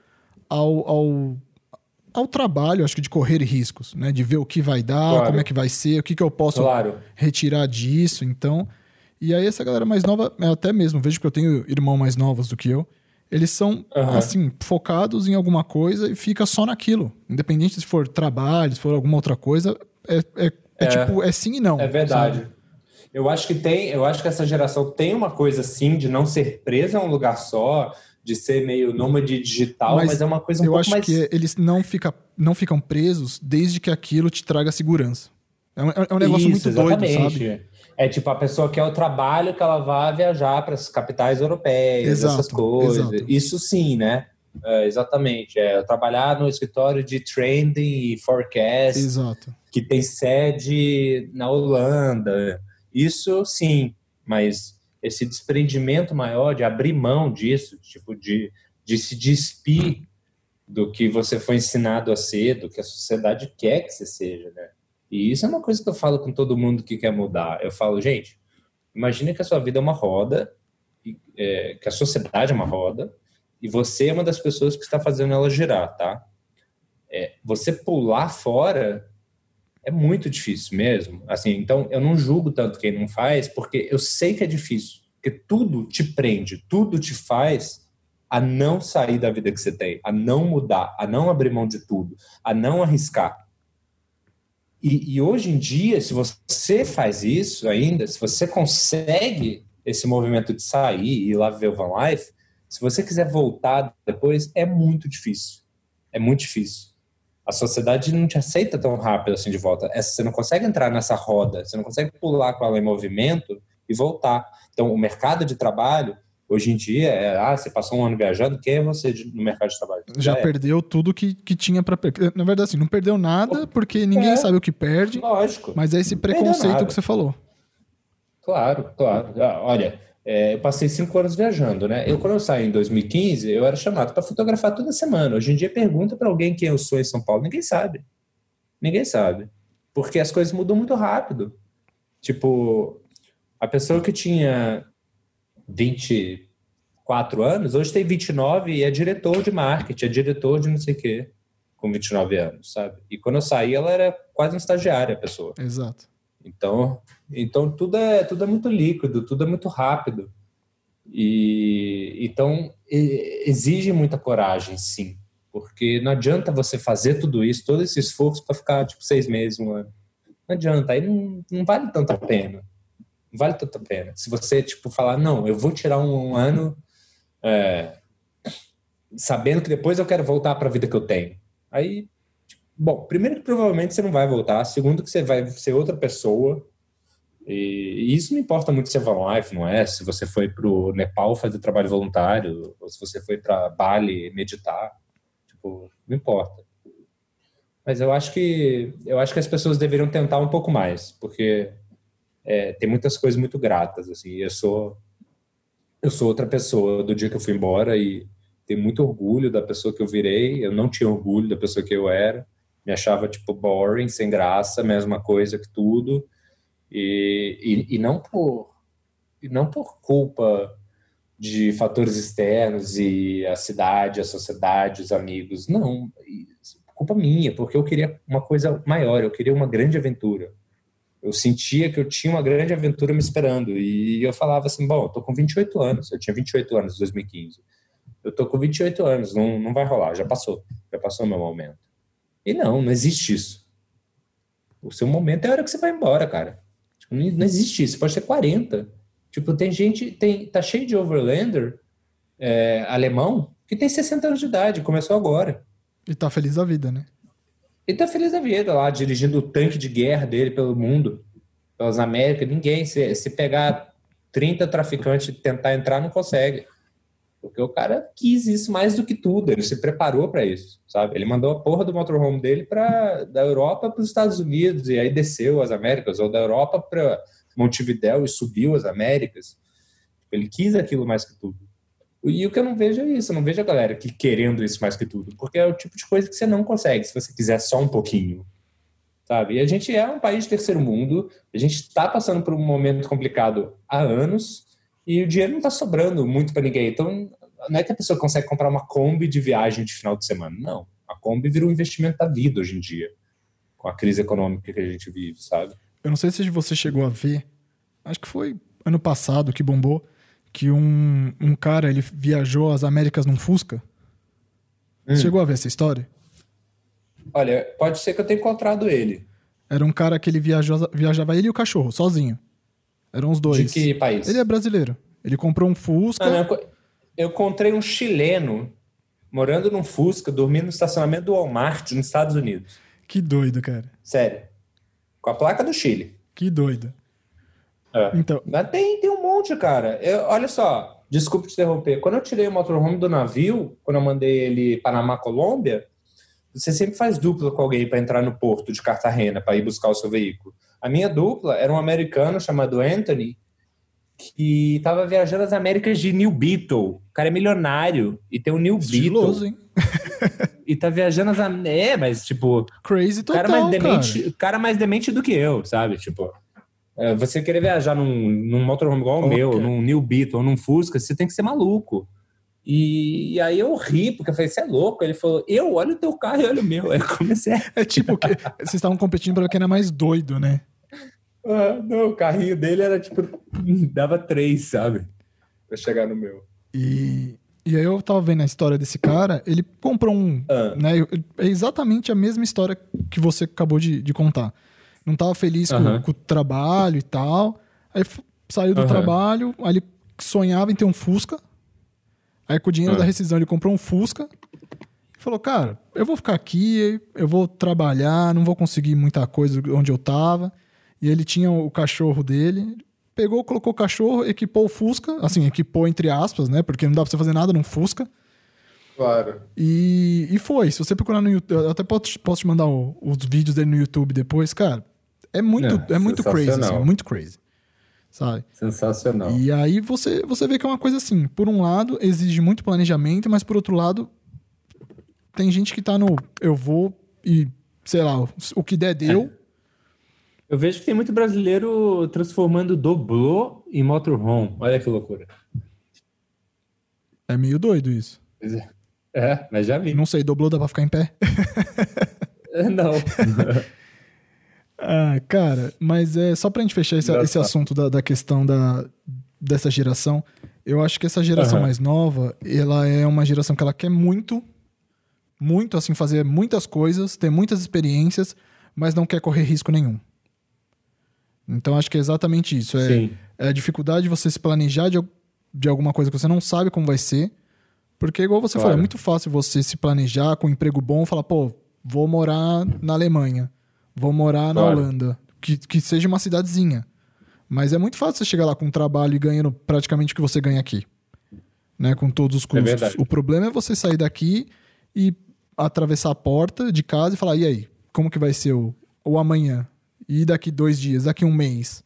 Speaker 2: ao, ao, ao trabalho, acho que de correr riscos, né? De ver o que vai dar, claro. como é que vai ser, o que, que eu posso claro. retirar disso. Então, e aí essa galera mais nova, até mesmo, vejo que eu tenho irmãos mais novos do que eu, eles são, uhum. assim, focados em alguma coisa e fica só naquilo. Independente se for trabalho, se for alguma outra coisa, é, é, é, é tipo, é sim e não.
Speaker 1: É verdade. Sabe? Eu acho que tem, eu acho que essa geração tem uma coisa assim de não ser presa a um lugar só, de ser meio nômade digital, mas, mas é uma coisa um
Speaker 2: eu
Speaker 1: pouco
Speaker 2: acho
Speaker 1: mais...
Speaker 2: que eles não, fica, não ficam presos desde que aquilo te traga segurança. É um, é um negócio Isso, muito exatamente. doido, sabe?
Speaker 1: É tipo, a pessoa quer o trabalho que ela vá viajar para as capitais europeias, exato, essas coisas. Exato. Isso sim, né? É, exatamente. É trabalhar no escritório de trending e forecast,
Speaker 2: exato.
Speaker 1: que tem sede na Holanda. Isso sim, mas esse desprendimento maior de abrir mão disso, tipo de, de se despir do que você foi ensinado a ser, do que a sociedade quer que você seja, né? E isso é uma coisa que eu falo com todo mundo que quer mudar. Eu falo, gente, imagine que a sua vida é uma roda, é, que a sociedade é uma roda, e você é uma das pessoas que está fazendo ela girar, tá? É, você pular fora é muito difícil mesmo. Assim, então eu não julgo tanto quem não faz, porque eu sei que é difícil, porque tudo te prende, tudo te faz a não sair da vida que você tem, a não mudar, a não abrir mão de tudo, a não arriscar. E, e, hoje em dia, se você faz isso ainda, se você consegue esse movimento de sair e ir lá ver o Van Life, se você quiser voltar depois, é muito difícil. É muito difícil. A sociedade não te aceita tão rápido assim de volta. Você não consegue entrar nessa roda, você não consegue pular com ela em movimento e voltar. Então, o mercado de trabalho, Hoje em dia, é, ah, você passou um ano viajando, quem é você no mercado de trabalho?
Speaker 2: Já, Já é. perdeu tudo que, que tinha para perder. Na verdade, assim, não perdeu nada, porque ninguém é, sabe o que perde.
Speaker 1: Lógico.
Speaker 2: Mas é esse preconceito que você falou.
Speaker 1: Claro, claro. Ah, olha, é, eu passei cinco anos viajando, né? Eu, quando eu saí em 2015, eu era chamado para fotografar toda semana. Hoje em dia, pergunta para alguém quem eu sou em São Paulo, ninguém sabe. Ninguém sabe. Porque as coisas mudam muito rápido. Tipo, a pessoa que tinha 24 anos, hoje tem 29 e é diretor de marketing, é diretor de não sei o quê, com 29 anos, sabe? E quando eu saí, ela era quase uma estagiária, a pessoa.
Speaker 2: Exato.
Speaker 1: Então, então tudo é tudo é muito líquido, tudo é muito rápido. E então exige muita coragem, sim, porque não adianta você fazer tudo isso, todo esse esforço para ficar tipo seis meses, um ano. Não adianta, aí não, não vale tanto a pena vale tanto a pena. Se você, tipo, falar, não, eu vou tirar um, um ano é, sabendo que depois eu quero voltar para a vida que eu tenho. Aí, bom, primeiro que provavelmente você não vai voltar, segundo que você vai ser outra pessoa, e, isso não importa muito se é Van Life, não é? Se você foi para o Nepal fazer trabalho voluntário, ou se você foi para Bali meditar, tipo, não importa. Mas eu acho que eu acho que as pessoas deveriam tentar um pouco mais, porque é, tem muitas coisas muito gratas, assim, eu sou eu sou outra pessoa do dia que eu fui embora e tenho muito orgulho da pessoa que eu virei, eu não tinha orgulho da pessoa que eu era, me achava, tipo, boring, sem graça, mesma coisa que tudo, e, e, e não por e não por culpa de fatores externos e a cidade, a sociedade, os amigos, não, culpa minha, porque eu queria uma coisa maior, eu queria uma grande aventura, eu sentia que eu tinha uma grande aventura me esperando. E eu falava assim: bom, eu tô com 28 anos, eu tinha 28 anos em 2015. Eu tô com 28 anos, não, não vai rolar, já passou, já passou meu momento. E não, não existe isso. O seu momento é a hora que você vai embora, cara. Tipo, não, existe isso, pode ser 40. Tipo, tem gente, tem, tá cheio de overlander é, alemão que tem 60 anos de idade, começou agora.
Speaker 2: E tá feliz da vida, né?
Speaker 1: Ele tá feliz da vida lá, dirigindo o tanque de guerra dele pelo mundo, pelas Américas. Ninguém, se, se pegar 30 traficantes e tentar entrar, não consegue. Porque o cara quis isso mais do que tudo, ele se preparou para isso, sabe? Ele mandou a porra do motorhome dele para da Europa para os Estados Unidos e aí desceu as Américas, ou da Europa para Montevidéu e subiu as Américas. Ele quis aquilo mais que tudo. E o que eu não vejo é isso, eu não vejo a galera que querendo isso mais que tudo, porque é o tipo de coisa que você não consegue se você quiser só um pouquinho, sabe? E a gente é um país de terceiro mundo, a gente está passando por um momento complicado há anos e o dinheiro não está sobrando muito para ninguém. Então, não é que a pessoa consegue comprar uma Kombi de viagem de final de semana, não. A Kombi virou um investimento da vida hoje em dia, com a crise econômica que a gente vive, sabe?
Speaker 2: Eu não sei se você chegou a ver, acho que foi ano passado que bombou que um, um cara ele viajou às Américas num Fusca. Hum. Chegou a ver essa história?
Speaker 1: Olha, pode ser que eu tenha encontrado ele.
Speaker 2: Era um cara que ele viajou, viajava ele e o cachorro, sozinho. Eram os dois.
Speaker 1: De que país?
Speaker 2: Ele é brasileiro. Ele comprou um Fusca.
Speaker 1: Não, não, eu encontrei um chileno morando num Fusca, dormindo no estacionamento do Walmart nos Estados Unidos.
Speaker 2: Que doido, cara.
Speaker 1: Sério. Com a placa do Chile.
Speaker 2: Que doido.
Speaker 1: É. Então. Mas tem, tem um monte, cara. Eu, olha só, desculpe te interromper. Quando eu tirei o motorhome do navio, quando eu mandei ele Panamá, Colômbia, você sempre faz dupla com alguém para entrar no porto de Cartagena para ir buscar o seu veículo. A minha dupla era um americano chamado Anthony, que estava viajando as Américas de New Beetle. O cara é milionário e tem um New Estiloso, Beetle. Hein? e tá viajando as É, mas tipo.
Speaker 2: Crazy total,
Speaker 1: cara mais demente, cara. cara mais demente do que eu, sabe? Tipo. É, você querer viajar num, num motorhome igual o okay. meu, num New Beetle ou num Fusca, você tem que ser maluco. E, e, aí eu ri, porque eu falei, você é louco? Ele falou, eu olho o teu carro e olho o meu. Aí eu comecei a...
Speaker 2: É tipo, que vocês estavam competindo para quem era mais doido, né?
Speaker 1: Ah, não, o carrinho dele era tipo, dava três, sabe? Pra chegar no meu.
Speaker 2: E, e aí eu tava vendo a história desse cara, ele comprou um. Ah. Né, é exatamente a mesma história que você acabou de, de contar. Não tava feliz uh -huh. com, com, o trabalho e tal. Aí saiu do uh -huh. trabalho, aí ele sonhava em ter um Fusca. Aí com o dinheiro uh ah. -huh. da rescisão ele comprou um Fusca. E falou, cara, eu vou ficar aqui, eu vou trabalhar, não vou conseguir muita coisa onde eu tava. E ele tinha o cachorro dele. Pegou, colocou o cachorro, equipou o Fusca. Assim, equipou entre aspas, né? Porque não dá pra você fazer nada num Fusca.
Speaker 1: Claro.
Speaker 2: E, e foi. Se você procurar no YouTube, eu até posso, posso te mandar o, os vídeos dele no YouTube depois, cara. É muito, é, é muito crazy, assim, muito crazy. Sabe?
Speaker 1: Sensacional.
Speaker 2: E aí você, você vê que é uma coisa assim, por um lado, exige muito planejamento, mas por outro lado, tem gente que tá no eu vou e, sei lá, o que der deu. É.
Speaker 1: Eu vejo que tem muito brasileiro transformando doblô em motorhome. Olha que loucura.
Speaker 2: É meio doido isso.
Speaker 1: É, é mas já vi.
Speaker 2: Não sei, doblô dá pra ficar em pé? (laughs)
Speaker 1: Não. (laughs)
Speaker 2: Ah, cara, mas é só pra gente fechar esse, esse assunto da, da questão da, dessa geração. Eu acho que essa geração uhum. mais nova, ela é uma geração que ela quer muito, muito, assim, fazer muitas coisas, ter muitas experiências, mas não quer correr risco nenhum. Então acho que é exatamente isso. É, é a dificuldade de você se planejar de, de alguma coisa que você não sabe como vai ser. Porque, igual você claro. falou, é muito fácil você se planejar com um emprego bom e falar, pô, vou morar na Alemanha. Vou morar na claro. Holanda. Que, que seja uma cidadezinha. Mas é muito fácil você chegar lá com um trabalho e ganhando praticamente o que você ganha aqui. Né? Com todos os é custos. É o problema é você sair daqui e atravessar a porta de casa e falar: e aí? Como que vai ser o, o amanhã? E daqui dois dias? Daqui um mês?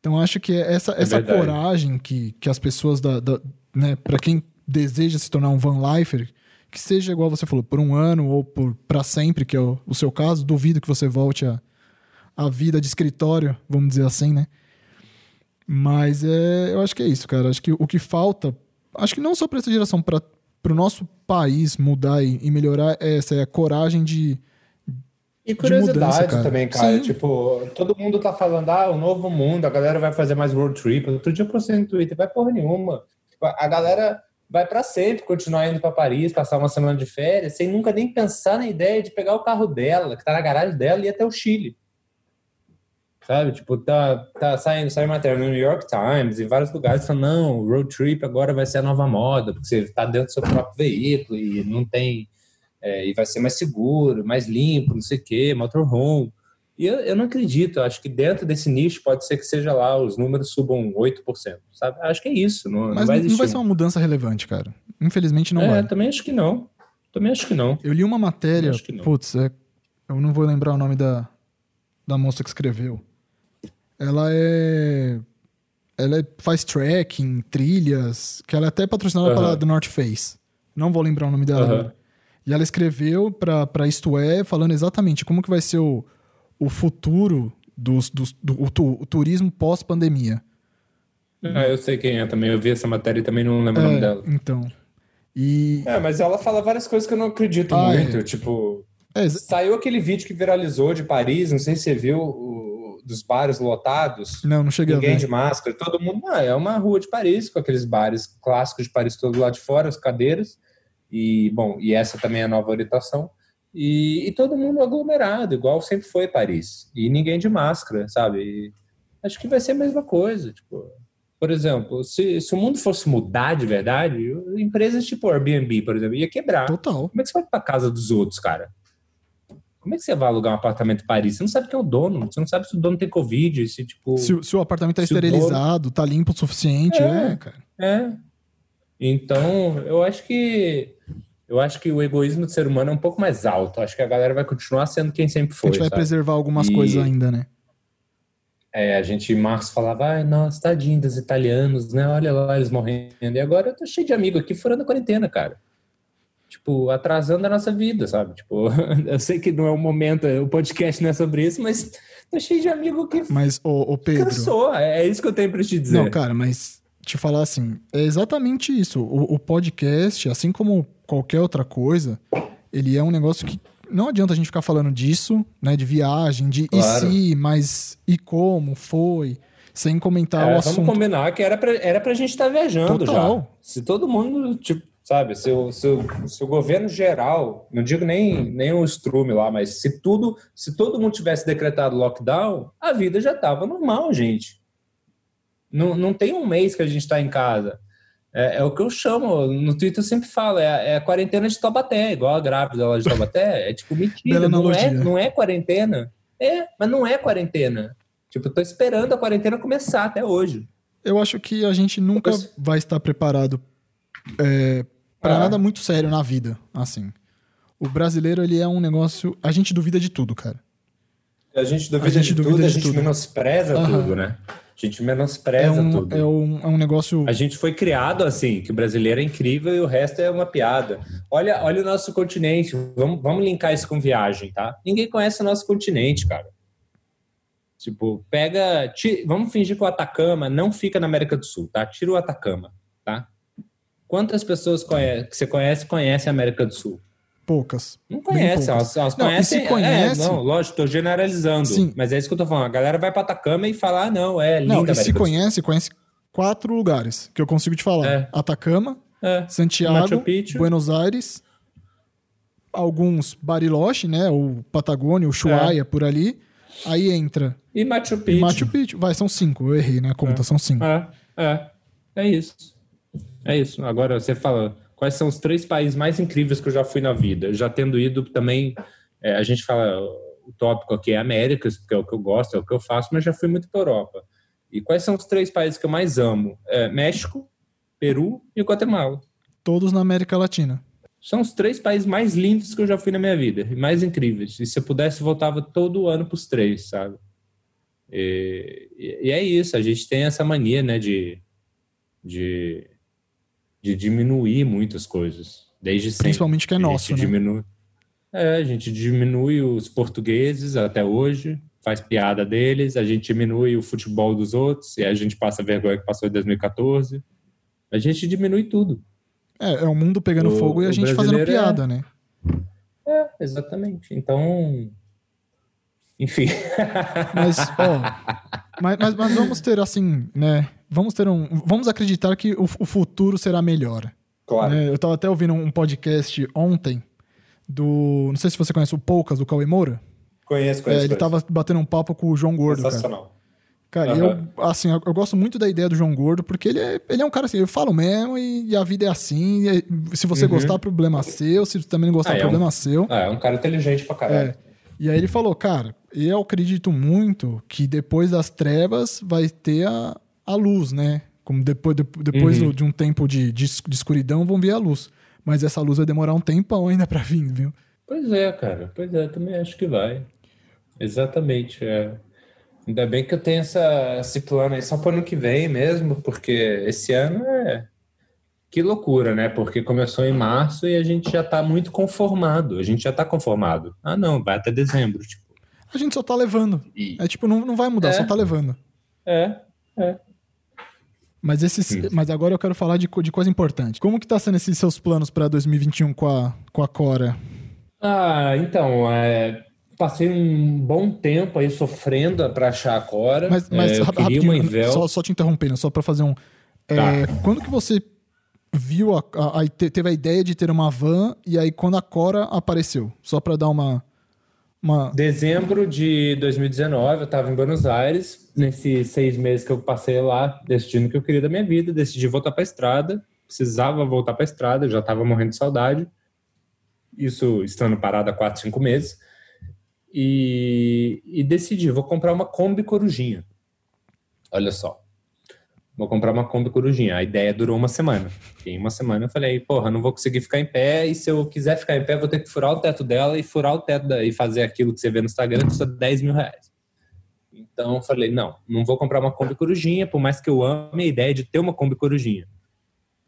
Speaker 2: Então acho que é essa, é essa coragem que, que as pessoas da, da né, para quem deseja se tornar um van lifer, que seja igual você falou, por um ano ou por para sempre, que é o, o, seu caso, duvido que você volte a, a vida de escritório, vamos dizer assim, né? Mas é, eu acho que é isso, cara. Acho que o que falta, acho que não só para essa geração, para o nosso país mudar e, e, melhorar, é essa é a coragem de.
Speaker 1: E curiosidade mudança, também, cara. Sim. Tipo, todo mundo tá falando, ah, o novo mundo, a galera vai fazer mais road trip. Outro dia eu postei no Twitter, vai porra nenhuma. Tipo, a galera vai para sempre continuar indo para Paris, passar uma semana de férias, sem nunca nem pensar na ideia de pegar o carro dela, que está na garagem dela, e ir até o Chile. Sabe? Tipo, tá, tá saindo, saindo matéria no New York Times e vários lugares falando, não, road trip agora vai ser a nova moda, porque você está dentro do seu próprio veículo e não tem. É, e vai ser mais seguro, mais limpo, não sei o quê, motorhome. E eu, eu não acredito, eu acho que dentro desse nicho pode ser que seja lá, os números subam 8%, sabe? Acho que é isso, não,
Speaker 2: Mas não vai, não vai ser uma mudança relevante, cara. Infelizmente não é.
Speaker 1: É, também acho que não. Também acho que não.
Speaker 2: Eu li uma matéria, putz, é, eu não vou lembrar o nome da, da moça que escreveu. Ela é ela é, faz trekking, trilhas, que ela é até patrocinada uhum. pela do North Face. Não vou lembrar o nome dela. Uhum. E ela escreveu para pra Isto É, falando exatamente como que vai ser o, o futuro dos, dos, do o, o turismo pós-pandemia.
Speaker 1: Ah, eu sei quem é também. Eu vi essa matéria e também não lembro é, o nome é, dela.
Speaker 2: Então. E...
Speaker 1: É, mas ela fala várias coisas que eu não acredito ah, muito. É. Tipo, é. saiu aquele vídeo que viralizou de Paris, não sei se você viu, o, dos bares lotados.
Speaker 2: Não, não cheguei
Speaker 1: Ninguém
Speaker 2: a ver.
Speaker 1: de máscara. Todo mundo, ah, é uma rua de Paris, com aqueles bares clássicos de Paris todo lá de fora, as cadeiras. E, bom, e essa também é a nova orientação. E, e, todo mundo aglomerado, igual sempre foi Paris. E ninguém de máscara, sabe? E acho que vai ser a mesma coisa. Tipo, por exemplo, se, se o mundo fosse mudar de verdade, empresas tipo Airbnb, por exemplo, ia quebrar.
Speaker 2: Total.
Speaker 1: Como é que você vai pra casa dos outros, cara? Como é que você vai alugar um apartamento em Paris? Você não sabe quem é o dono, você não sabe se o dono tem Covid, se tipo.
Speaker 2: Se, se o apartamento tá esterilizado, dono... tá limpo o suficiente, é, é, cara.
Speaker 1: É. Então, eu acho que eu acho que o egoísmo do ser humano é um pouco mais alto. Acho que a galera vai continuar sendo quem sempre foi.
Speaker 2: A gente vai
Speaker 1: sabe?
Speaker 2: preservar algumas e... coisas ainda, né?
Speaker 1: É, a gente março falava, ai, nossa, tadinho dos italianos, né? Olha lá, eles morrendo. E agora eu tô cheio de amigo aqui furando a quarentena, cara. Tipo, atrasando a nossa vida, sabe? Tipo, (laughs) eu sei que não é o momento, o podcast não é sobre isso, mas tô cheio de amigo que.
Speaker 2: Mas, ô, ô Pedro.
Speaker 1: Cansou, é, é isso que eu tenho pra te dizer.
Speaker 2: Não, cara, mas te falar assim, é exatamente isso. O, o, podcast, assim como qualquer outra coisa, ele é um negócio que não adianta a gente ficar falando disso, né? De viagem, de claro. e se, mas e como, foi, sem comentar é, o assunto.
Speaker 1: Vamos combinar que era pra, era pra gente estar tá viajando Total. já. Se todo mundo, tipo, sabe, se o, se, o, se o governo geral, não digo nem, nem o estrume lá, mas se tudo, se todo mundo tivesse decretado lockdown, a vida já tava normal, gente. Não, não tem um mês que a gente está em casa. É, é, o que eu chamo, no Twitter eu sempre falo, é, é a quarentena de Taubaté, igual a grávida lá de Taubaté. É tipo mentira, não é, não é quarentena. É, mas não é quarentena. Tipo, eu tô esperando a quarentena começar até hoje.
Speaker 2: Eu acho que a gente nunca vai estar preparado é, para ah. nada muito sério na vida, assim. O brasileiro, ele é um negócio... A gente duvida de tudo, cara.
Speaker 1: A gente duvida, a gente de, duvida tudo, de a gente tudo. menospreza Aham. tudo, né? A gente menospreza
Speaker 2: é um,
Speaker 1: tudo.
Speaker 2: É um, é um negócio.
Speaker 1: A gente foi criado assim, que o brasileiro é incrível e o resto é uma piada. Olha, olha o nosso continente. Vamos, vamos linkar isso com viagem, tá? Ninguém conhece o nosso continente, cara. Tipo, pega. Tira, vamos fingir que o Atacama não fica na América do Sul, tá? Tira o Atacama, tá? Quantas pessoas conhece, que você conhece conhecem a América do Sul?
Speaker 2: Poucas.
Speaker 1: Não conhece, elas, elas não, conhecem. se conhece, é, não, lógico, estou generalizando. Sim. Mas é isso que eu tô falando. A galera vai para Atacama e fala, ah, não, é linda. Não,
Speaker 2: e se conhece, conhece quatro lugares que eu consigo te falar: é. Atacama, é. Santiago, Buenos Aires, alguns Bariloche, né? O Patagônia, o Ushuaia, é. por ali. Aí entra.
Speaker 1: E Machu Picchu.
Speaker 2: Machu Picchu. Vai, são cinco. Eu errei, né? A conta,
Speaker 1: é.
Speaker 2: são cinco.
Speaker 1: É, é. É isso. É isso. Agora você fala quais são os três países mais incríveis que eu já fui na vida. Já tendo ido também, é, a gente fala, o tópico aqui é Américas, porque é o que eu gosto, é o que eu faço, mas já fui muito para Europa. E quais são os três países que eu mais amo? É, México, Peru e Guatemala.
Speaker 2: Todos na América Latina.
Speaker 1: São os três países mais lindos que eu já fui na minha vida, e mais incríveis. E se eu pudesse, voltava todo ano para os três, sabe? E, e, é isso, a gente tem essa mania, né, de, de de diminuir muitas coisas, desde sempre.
Speaker 2: Principalmente que é nosso, né?
Speaker 1: Diminui... É, a gente diminui os portugueses até hoje, faz piada deles, a gente diminui o futebol dos outros, e a gente passa a vergonha que passou em 2014. A gente diminui tudo.
Speaker 2: É, é o mundo pegando o, fogo e a gente fazendo é piada, é... né?
Speaker 1: É, exatamente. Então, enfim.
Speaker 2: Mas, ó, (laughs) mas, mas, mas, vamos ter assim, né? Vamos ter um. Vamos acreditar que o, o futuro será melhor.
Speaker 1: Claro.
Speaker 2: Né? Eu estava até ouvindo um podcast ontem do. Não sei se você conhece o Poucas, do Cauê Moura.
Speaker 1: Conheço, conheço.
Speaker 2: É, ele estava batendo um papo com o João Gordo.
Speaker 1: Sensacional.
Speaker 2: Cara, cara uhum. eu, assim, eu, eu, gosto muito da ideia do João Gordo, porque ele é, ele é um cara assim, eu falo mesmo e, e a vida é assim. E, se você uhum. gostar, problema seu. Se também não gostar, ah, problema
Speaker 1: é um,
Speaker 2: seu.
Speaker 1: É, é um cara inteligente pra caralho. É.
Speaker 2: E aí ele falou, cara, eu acredito muito que depois das trevas vai ter a, a luz, né? Como depois, de, depois uhum. de um tempo de, de, de, escuridão vão vir a luz. Mas essa luz vai demorar um tempão ainda para vir, viu?
Speaker 1: Pois é, cara. Pois é, também acho que vai. Exatamente. É. Ainda bem que eu tenho essa, esse plano aí só para o ano que vem mesmo, porque esse ano é. Que loucura, né? Porque começou em março e a gente já está muito conformado. A gente já está conformado. Ah, não, vai até dezembro. Tipo.
Speaker 2: A gente só está levando. E... É tipo, não, não vai mudar, é. só está levando.
Speaker 1: É, é.
Speaker 2: Mas, esses, mas agora eu quero falar de, de coisa importante. Como que tá sendo esses seus planos para 2021 com a, com a Cora?
Speaker 1: Ah, então, é, passei um bom tempo aí sofrendo para achar a Cora.
Speaker 2: Mas, mas é, rapidinho, só, só te interrompendo, só para fazer um... É, tá. Quando que você viu, a, a, a, teve a ideia de ter uma van e aí quando a Cora apareceu? Só para dar uma... Uma...
Speaker 1: Dezembro de 2019, eu estava em Buenos Aires. Nesses seis meses que eu passei lá, decidindo o que eu queria da minha vida, decidi voltar para a estrada. Precisava voltar para a estrada, já estava morrendo de saudade. Isso estando parado há quatro, cinco meses. E, e decidi, vou comprar uma Kombi Corujinha. Olha só vou comprar uma Kombi Corujinha. A ideia durou uma semana. Em uma semana eu falei, porra, não vou conseguir ficar em pé, e se eu quiser ficar em pé, vou ter que furar o teto dela e furar o teto da, e fazer aquilo que você vê no Instagram, custa 10 mil reais. Então eu falei, não, não vou comprar uma Kombi Corujinha, por mais que eu ame a ideia de ter uma Kombi Corujinha.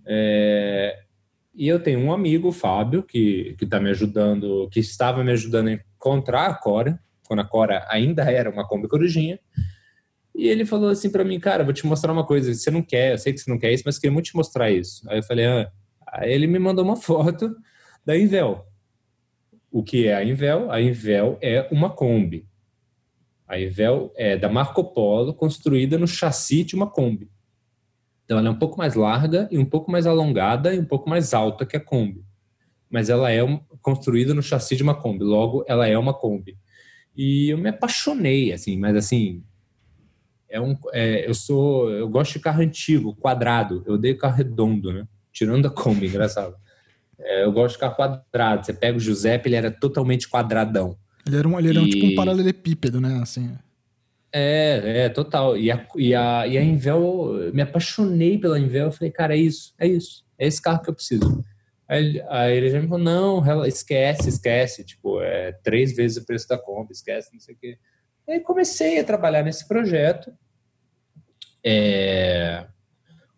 Speaker 1: É... E eu tenho um amigo, o Fábio, que, que tá me ajudando, que estava me ajudando a encontrar a Cora, quando a Cora ainda era uma Kombi Corujinha, E ele falou assim para mim, cara, vou te mostrar uma coisa. Você não quer, eu sei que você não quer isso, mas queria muito te mostrar isso. Aí eu falei, ah. Aí ele me mandou uma (laughs) foto da Invel. O que é a Invel? A Invel é uma Kombi. A Invel é da Marco Polo, construída no chassi de uma Kombi. Então ela é um pouco mais larga e um pouco mais alongada e um pouco mais alta que a Kombi. Mas ela é construída no chassi de uma Kombi, logo ela é uma Kombi. E eu me apaixonei, assim, mas assim, é um, é, eu sou, eu gosto de carro antigo, quadrado. Eu odeio carro redondo, né? Tirando a Kombi, (laughs) engraçado. É, eu gosto de carro quadrado. Você pega o Giuseppe, ele era totalmente quadradão.
Speaker 2: Ele era, um, ele era e... um, tipo um paralelepípedo, né? Assim.
Speaker 1: É, é, total. E a, e a, e a Invel, me apaixonei pela Invel. Eu falei, cara, é isso, é isso. É esse carro que eu preciso. Aí, aí ele já me falou, não, esquece, esquece. Tipo, é três vezes o preço da Kombi, esquece, não sei o quê. Aí comecei a trabalhar nesse projeto. É,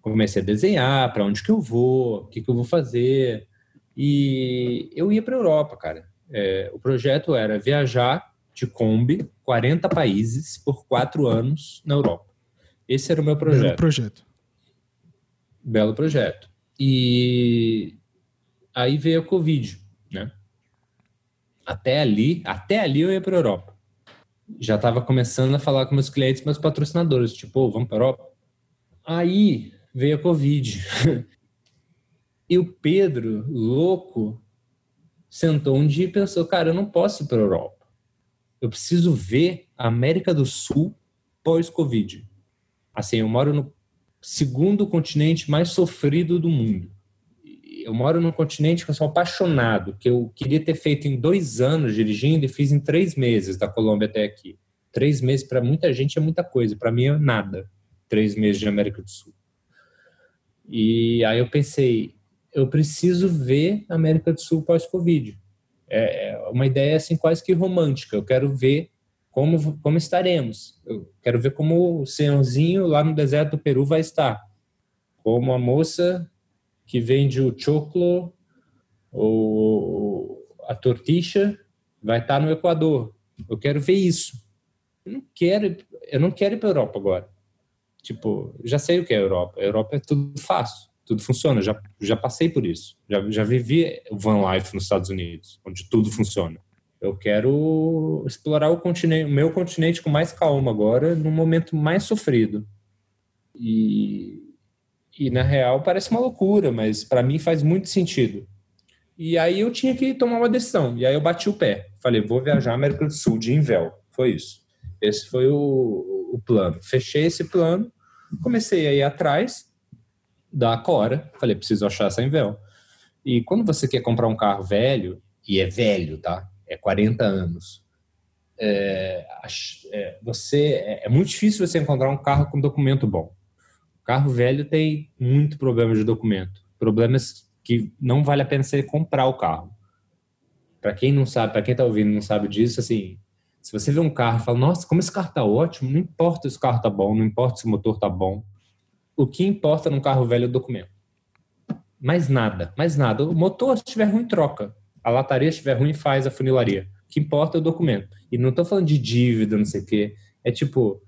Speaker 1: comecei a desenhar para onde que eu vou, o que, que eu vou fazer. E eu ia para a Europa, cara. É, o projeto era viajar de Kombi, 40 países, por quatro anos na Europa. Esse era o meu projeto.
Speaker 2: Belo projeto.
Speaker 1: Belo projeto. E aí veio a Covid, né? Até ali, até ali eu ia para a Europa já estava começando a falar com meus clientes, meus patrocinadores, tipo, oh, vamos para a Europa. Aí veio a Covid. (laughs) e o Pedro, louco, sentou um dia e pensou, cara, eu não posso ir para a Europa. Eu preciso ver a América do Sul pós-Covid. Assim, eu moro no segundo continente mais sofrido do mundo eu moro num continente que eu sou apaixonado, que eu queria ter feito em dois anos dirigindo e fiz em três meses da Colômbia até aqui. Três meses para muita gente é muita coisa, para mim é nada. Três meses de América do Sul. E aí eu pensei, eu preciso ver a América do Sul pós-Covid. É, é uma ideia assim quase que romântica. Eu quero ver como, como estaremos. Eu quero ver como o senhorzinho lá no deserto do Peru vai estar. Como a moça que vende o choclo ou a tortixa vai estar no Equador. Eu quero ver isso. Eu não quero, eu não quero ir para a Europa agora. Tipo, já sei o que é a Europa. A Europa é tudo fácil, tudo funciona. Já, já passei por isso. Já, já vivi o van life nos Estados Unidos, onde tudo funciona. Eu quero explorar o continente, o meu continente com mais calma agora, num momento mais sofrido. E e na real parece uma loucura, mas para mim faz muito sentido. E aí eu tinha que tomar uma decisão. E aí eu bati o pé. Falei, vou viajar à América do Sul de Invel. Foi isso. Esse foi o, o plano. Fechei esse plano, comecei a ir atrás da Cora. Falei, preciso achar essa Invel. E quando você quer comprar um carro velho, e é velho, tá? É 40 anos. É, é, você é, é muito difícil você encontrar um carro com documento bom. Carro velho tem muito problema de documento. Problemas que não vale a pena você comprar o carro. Para quem não sabe, para quem está ouvindo não sabe disso, assim, se você vê um carro e fala, nossa, como esse carro tá ótimo, não importa se o carro tá bom, não importa se o motor tá bom. O que importa num carro velho é o documento. Mais nada, mais nada. O motor, se estiver ruim, troca. A lataria, se estiver ruim, faz a funilaria. O que importa é o documento. E não estou falando de dívida, não sei o quê. É tipo,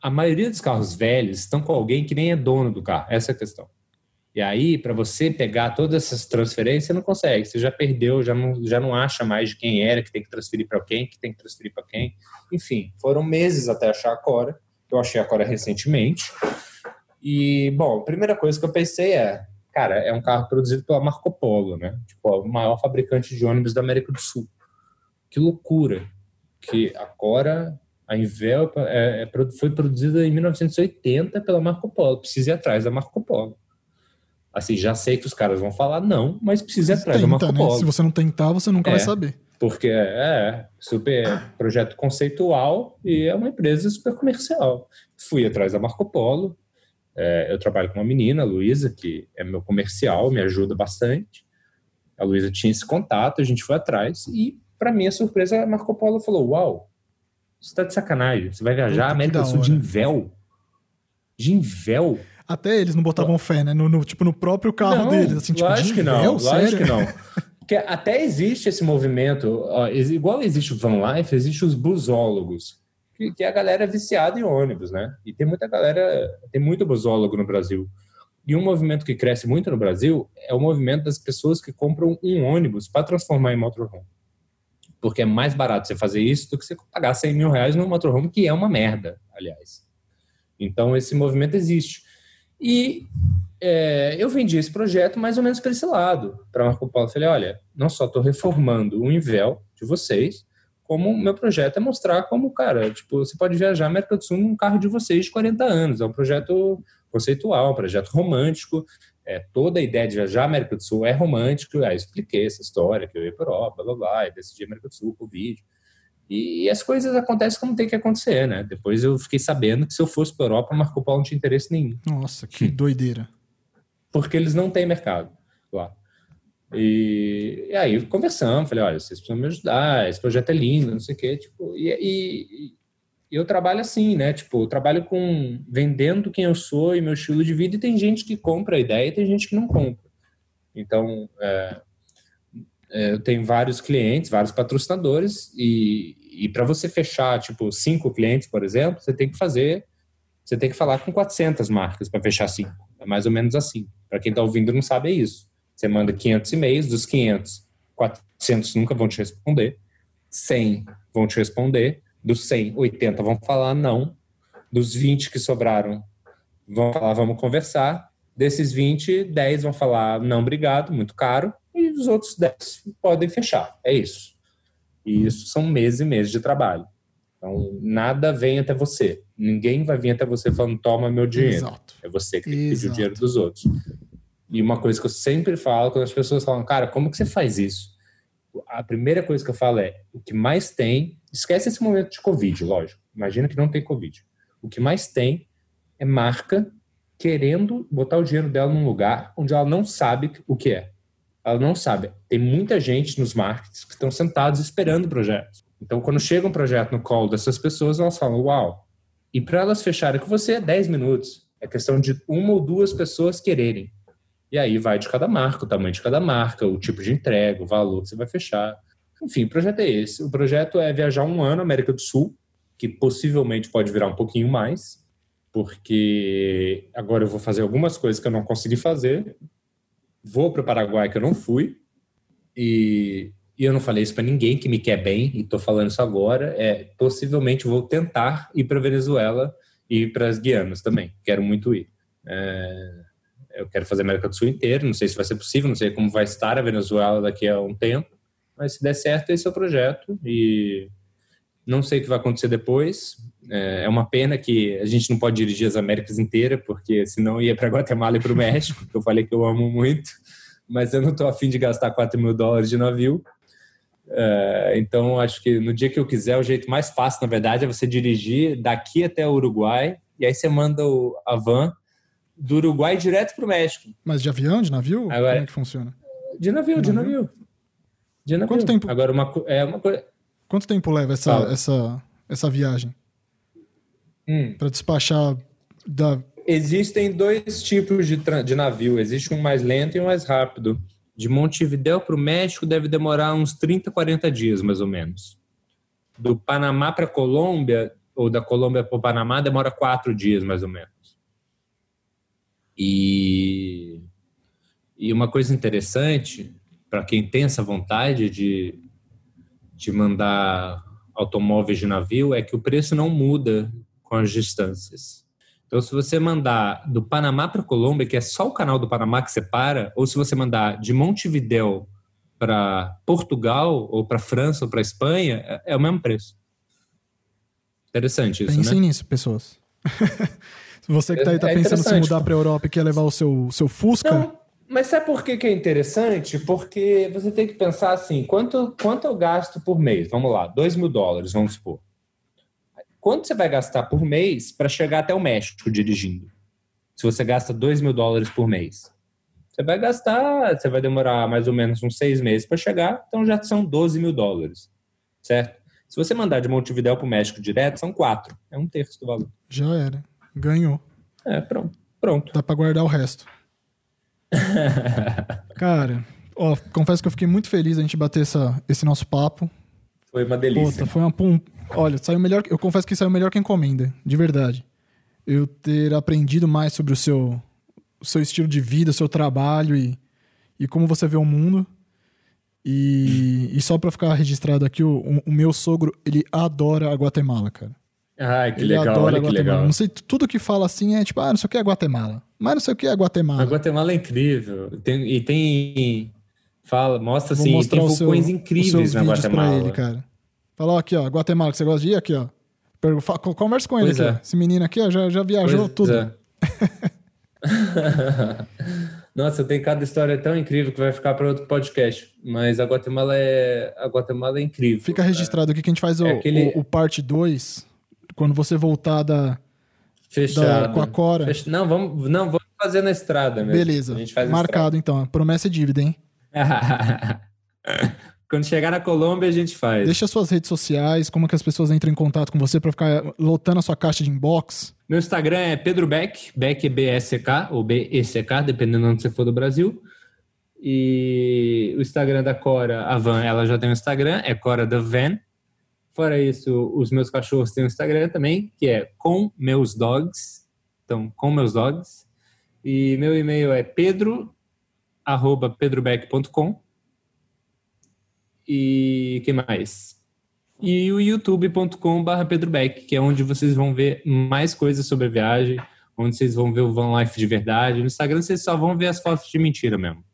Speaker 1: a maioria dos carros velhos estão com alguém que nem é dono do carro. Essa é a questão. E aí, para você pegar todas essas transferências, você não consegue. Você já perdeu, já não, já não acha mais de quem era, que tem que transferir para quem, que tem que transferir para quem. Enfim, foram meses até achar a Cora. Eu achei a Cora recentemente. E, bom, a primeira coisa que eu pensei é, cara, é um carro produzido pela Marco Polo, né? Tipo, o maior fabricante de ônibus da América do Sul. Que loucura que a Cora a Invel é, é, foi produzida em 1980 pela Marco Polo. Precisa ir atrás da Marco Polo. Assim, já sei que os caras vão falar não, mas precisa ir atrás Tenta, da Marco né? Polo.
Speaker 2: Se você não tentar, você nunca
Speaker 1: é,
Speaker 2: vai saber.
Speaker 1: Porque é, é super projeto conceitual e é uma empresa super comercial. Fui atrás da Marco Polo. É, eu trabalho com uma menina, a Luísa, que é meu comercial, me ajuda bastante. A Luísa tinha esse contato, a gente foi atrás e, para minha surpresa, a Marco Polo falou: Uau, você tá de sacanagem. Você vai viajar América do Sul de Invel? De Invel?
Speaker 2: Até eles não botavam fé, né? No, no, tipo, no próprio carro
Speaker 1: não,
Speaker 2: deles. Assim, tipo,
Speaker 1: lógico
Speaker 2: que
Speaker 1: não,
Speaker 2: lógico
Speaker 1: que não. (laughs) Porque até existe esse movimento, ó, igual existe o Van Life, existe os busólogos. que, que a galera é viciada em ônibus, né? E tem muita galera, tem muito busólogo no Brasil. E um movimento que cresce muito no Brasil é o movimento das pessoas que compram um ônibus para transformar em motorhome. Porque é mais barato você fazer isso do que você pagar 100 mil reais num motorhome, que é uma merda, aliás. Então, esse movimento existe. E é, eu vendi esse projeto mais ou menos para esse lado, para Marco Polo. Falei, olha, não só estou reformando o Invel de vocês, como meu projeto é mostrar como, cara, tipo, você pode viajar a América do Sul num carro de vocês de 40 anos. É um projeto conceitual, um projeto romântico. É, toda a ideia de viajar a América do Sul é romântico. Aí expliquei essa história, que eu ia para Europa, blá, blá, e decidi América do Sul, Covid. E, e as coisas acontecem como tem que acontecer, né? Depois eu fiquei sabendo que se eu fosse para Europa, Marco Polo não tinha interesse nenhum.
Speaker 2: Nossa, que doideira.
Speaker 1: Porque eles não têm mercado lá. E, e, aí conversamos, falei, olha, vocês precisam me ajudar, esse projeto é lindo, não sei o quê, tipo, e, e, eu trabalho assim, né, tipo, eu trabalho com, vendendo quem eu sou e meu estilo de vida, e tem gente que compra a ideia e tem gente que não compra. Então, é, é, eu tenho vários clientes, vários patrocinadores, e, e para você fechar, tipo, cinco clientes, por exemplo, você tem que fazer, você tem que falar com 400 marcas para fechar cinco, é mais ou menos assim. Para quem está ouvindo não sabe é isso. Você manda 500 e-mails, dos 500, 400 nunca vão te responder, 100 vão te responder, dos 100, 80 vão falar não, dos 20 que sobraram vão falar vamos conversar, desses 20, 10 vão falar não, obrigado, muito caro, e os outros 10 podem fechar. É isso. E isso são meses e meses de trabalho. Então, nada vem até você. Ninguém vai vir até você falando, toma meu dinheiro. Exato. É você que tem que pedir o dinheiro dos outros. E uma coisa que eu sempre falo quando as pessoas falam, cara, como que você faz isso? A primeira coisa que eu falo é: o que mais tem, esquece esse momento de Covid, lógico. Imagina que não tem Covid. O que mais tem é marca querendo botar o dinheiro dela num lugar onde ela não sabe o que é. Ela não sabe. Tem muita gente nos markets que estão sentados esperando projetos. Então, quando chega um projeto no call dessas pessoas, elas falam, uau. E para elas fecharem com você é 10 minutos. É questão de uma ou duas pessoas quererem. E aí vai de cada marca, o tamanho de cada marca, o tipo de entrega, o valor que você vai fechar. Enfim, o projeto é esse. O projeto é viajar um ano à América do Sul, que possivelmente pode virar um pouquinho mais, porque agora eu vou fazer algumas coisas que eu não consegui fazer. Vou para o Paraguai, que eu não fui, e, e eu não falei isso para ninguém que me quer bem, e estou falando isso agora. É possivelmente vou tentar ir para Venezuela e para as Guianas também. Quero muito ir. É, eu quero fazer a América do Sul inteira, não sei se vai ser possível, não sei como vai estar a Venezuela daqui a um tempo, mas se der certo, esse é o projeto e não sei o que vai acontecer depois. É, é uma pena que a gente não pode dirigir as Américas inteiras, porque senão ia para Guatemala e para o México, que eu falei que eu amo muito, mas eu não estou afim de gastar 4 mil dólares de navio. É, então, acho que no dia que eu quiser, o jeito mais fácil, na verdade, é você dirigir daqui até o Uruguai, e aí você manda o, a van do Uruguai direto para o México.
Speaker 2: Mas de avião, de navio? Agora, Como é que funciona?
Speaker 1: De navio, de navio. navio. De navio.
Speaker 2: Quanto tempo?
Speaker 1: Agora, uma, é uma coisa.
Speaker 2: Quanto tempo leva essa, essa, essa viagem? Hum. Para despachar da.
Speaker 1: Existem dois tipos de, de navio. Existe um mais lento e um mais rápido. De Montevideo para o México deve demorar uns 30, 40 dias, mais ou menos. Do Panamá para a Colômbia, ou da Colômbia para o Panamá, demora quatro dias, mais ou menos. E, e uma coisa interessante, para quem tem essa vontade de, de mandar automóveis de navio, é que o preço não muda com as distâncias. Então, se você mandar do Panamá para Colômbia, que é só o canal do Panamá que separa, ou se você mandar de Montevideo para Portugal, ou para França, ou para Espanha, é, é, o mesmo preço. Interessante isso,
Speaker 2: Pensem
Speaker 1: né?
Speaker 2: nisso, pessoas. (laughs) Você que tá aí tá é pensando em se mudar para a Europa e quer levar o seu, seu Fusca.
Speaker 1: Mas sabe por que, que é interessante? Porque você tem que pensar assim: quanto, quanto eu gasto por mês? Vamos lá, 2 mil dólares, vamos supor. Quanto você vai gastar por mês para chegar até o México dirigindo? Se você gasta 2 mil dólares por mês. Você vai gastar, você vai demorar mais ou menos uns seis meses para chegar, então já são 12 mil dólares, certo? Se você mandar de Montevideo para o México direto, são quatro. É um terço do valor.
Speaker 2: Já era. Ganhou.
Speaker 1: É, pronto. Pronto.
Speaker 2: Dá pra guardar o resto. (laughs) Cara, ó, confesso que eu fiquei muito feliz a gente bater essa, esse nosso papo.
Speaker 1: Foi uma delícia.
Speaker 2: Puta, foi uma, um, Olha, saiu melhor. Eu confesso que saiu melhor que encomenda, de verdade. Eu ter aprendido mais sobre o seu, o seu estilo de vida, o seu trabalho e, e como você vê o mundo. E, e só pra ficar registrado aqui, o, o meu sogro, ele adora a Guatemala, cara.
Speaker 1: Ai, que ele legal, adora olha que legal.
Speaker 2: Não sei, tudo que fala assim é tipo, ah, não sei o que é Guatemala. Mas não sei o que é Guatemala.
Speaker 1: A Guatemala é incrível. Tem, e tem. Fala, mostra Vou assim, tem vulcões seu, incríveis na Guatemala. Pra ele, cara.
Speaker 2: Fala, ó, aqui, ó, Guatemala, que você gosta de ir, aqui, ó. Conversa com ele pois aqui, é. Esse menino aqui, ó, já, já viajou pois tudo. É. (laughs)
Speaker 1: Nossa, tem cada história tão incrível que vai ficar para outro podcast. Mas a Guatemala é a Guatemala é incrível.
Speaker 2: Fica registrado aqui que a gente faz o, é aquele... o, o parte 2 quando você voltar da.
Speaker 1: Fechado.
Speaker 2: Da, com a Cora.
Speaker 1: Fech... Não, vamos, não, vamos fazer na estrada mesmo.
Speaker 2: Beleza. Marcado então. Promessa é dívida, hein? (laughs)
Speaker 1: Quando chegar na Colômbia, a gente faz.
Speaker 2: Deixa suas redes sociais, como que as pessoas entram em contato com você para ficar lotando a sua caixa de inbox.
Speaker 1: Meu Instagram é Pedro Beck, Beck é B-S-K ou B-E-C-K, dependendo de onde você for do Brasil. E o Instagram da Cora, a Van, ela já tem um Instagram, é Cora da Van. Fora isso, os meus cachorros têm um Instagram também, que é com meus dogs. Então, com meus dogs. E meu e-mail é pedro, arroba pedrobeck.com. E que mais? E o youtube.com barra pedrobeck, que é onde vocês vão ver mais coisas sobre a viagem, onde vocês vão ver o van life de verdade. No Instagram vocês só vão ver as fotos de mentira mesmo.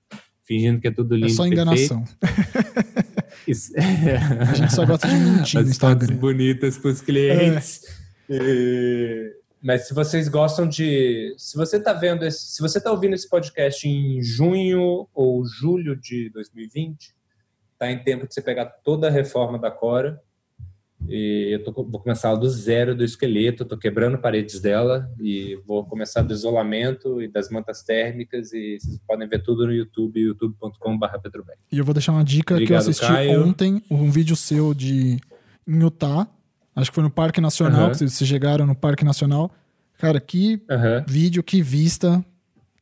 Speaker 1: Fingindo que é tudo lindo. É
Speaker 2: só enganação. (laughs) Isso. (laughs) A gente só gosta de mentir As no Instagram.
Speaker 1: bonitas para os clientes. É. Mas se vocês gostam de. Se você está vendo esse, se você está ouvindo esse podcast em junho ou julho de 2020, está em tempo de você pegar toda a reforma da Cora e eu tô, vou começar do zero do esqueleto, estou quebrando paredes dela e vou começar do isolamento e das mantas térmicas e vocês podem ver tudo no YouTube, youtube.com.br
Speaker 2: E eu vou deixar uma dica Obrigado, que eu assisti Caio. ontem, um vídeo seu de em Utah, acho que foi no Parque Nacional, que vocês chegaram no Parque Nacional. Cara, que vídeo, que vista.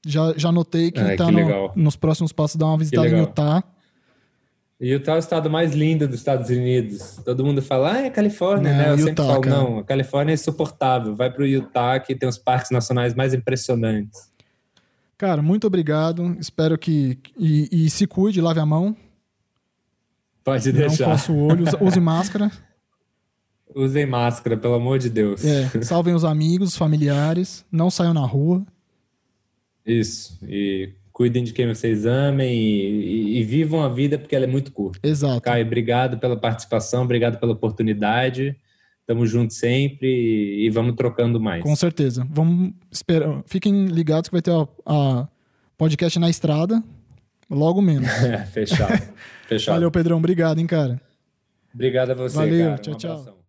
Speaker 2: Já, já notei que está no, nos próximos passos dar uma visitada em Utah
Speaker 1: Utah é o estado mais lindo dos Estados Unidos. Todo mundo fala, ah, é Califórnia, né? Eu Utah, sempre falo, cara. não, a Califórnia é insuportável. Vai para o Utah, que tem os parques nacionais mais impressionantes.
Speaker 2: Cara, muito obrigado. Espero que. E, e se cuide, lave a mão.
Speaker 1: Pode deixar.
Speaker 2: Não coça o olho, use máscara. (laughs)
Speaker 1: Usem máscara, pelo amor de Deus.
Speaker 2: É, (laughs) salvem os amigos, os familiares, não saiam na rua.
Speaker 1: Isso. E cuidem de quem vocês amem e, e, e, vivam a vida porque ela é muito curta.
Speaker 2: Exato.
Speaker 1: Caio, obrigado pela participação, obrigado pela oportunidade. Tamo juntos sempre e, e vamos trocando mais.
Speaker 2: Com certeza. Vamos esperar. Fiquem ligados que vai ter a, a podcast na estrada logo menos. (laughs)
Speaker 1: fechado. (laughs) fechado.
Speaker 2: Valeu, Pedrão. Obrigado, hein, cara.
Speaker 1: Obrigado a você,
Speaker 2: Valeu,
Speaker 1: cara.
Speaker 2: tchau, um tchau.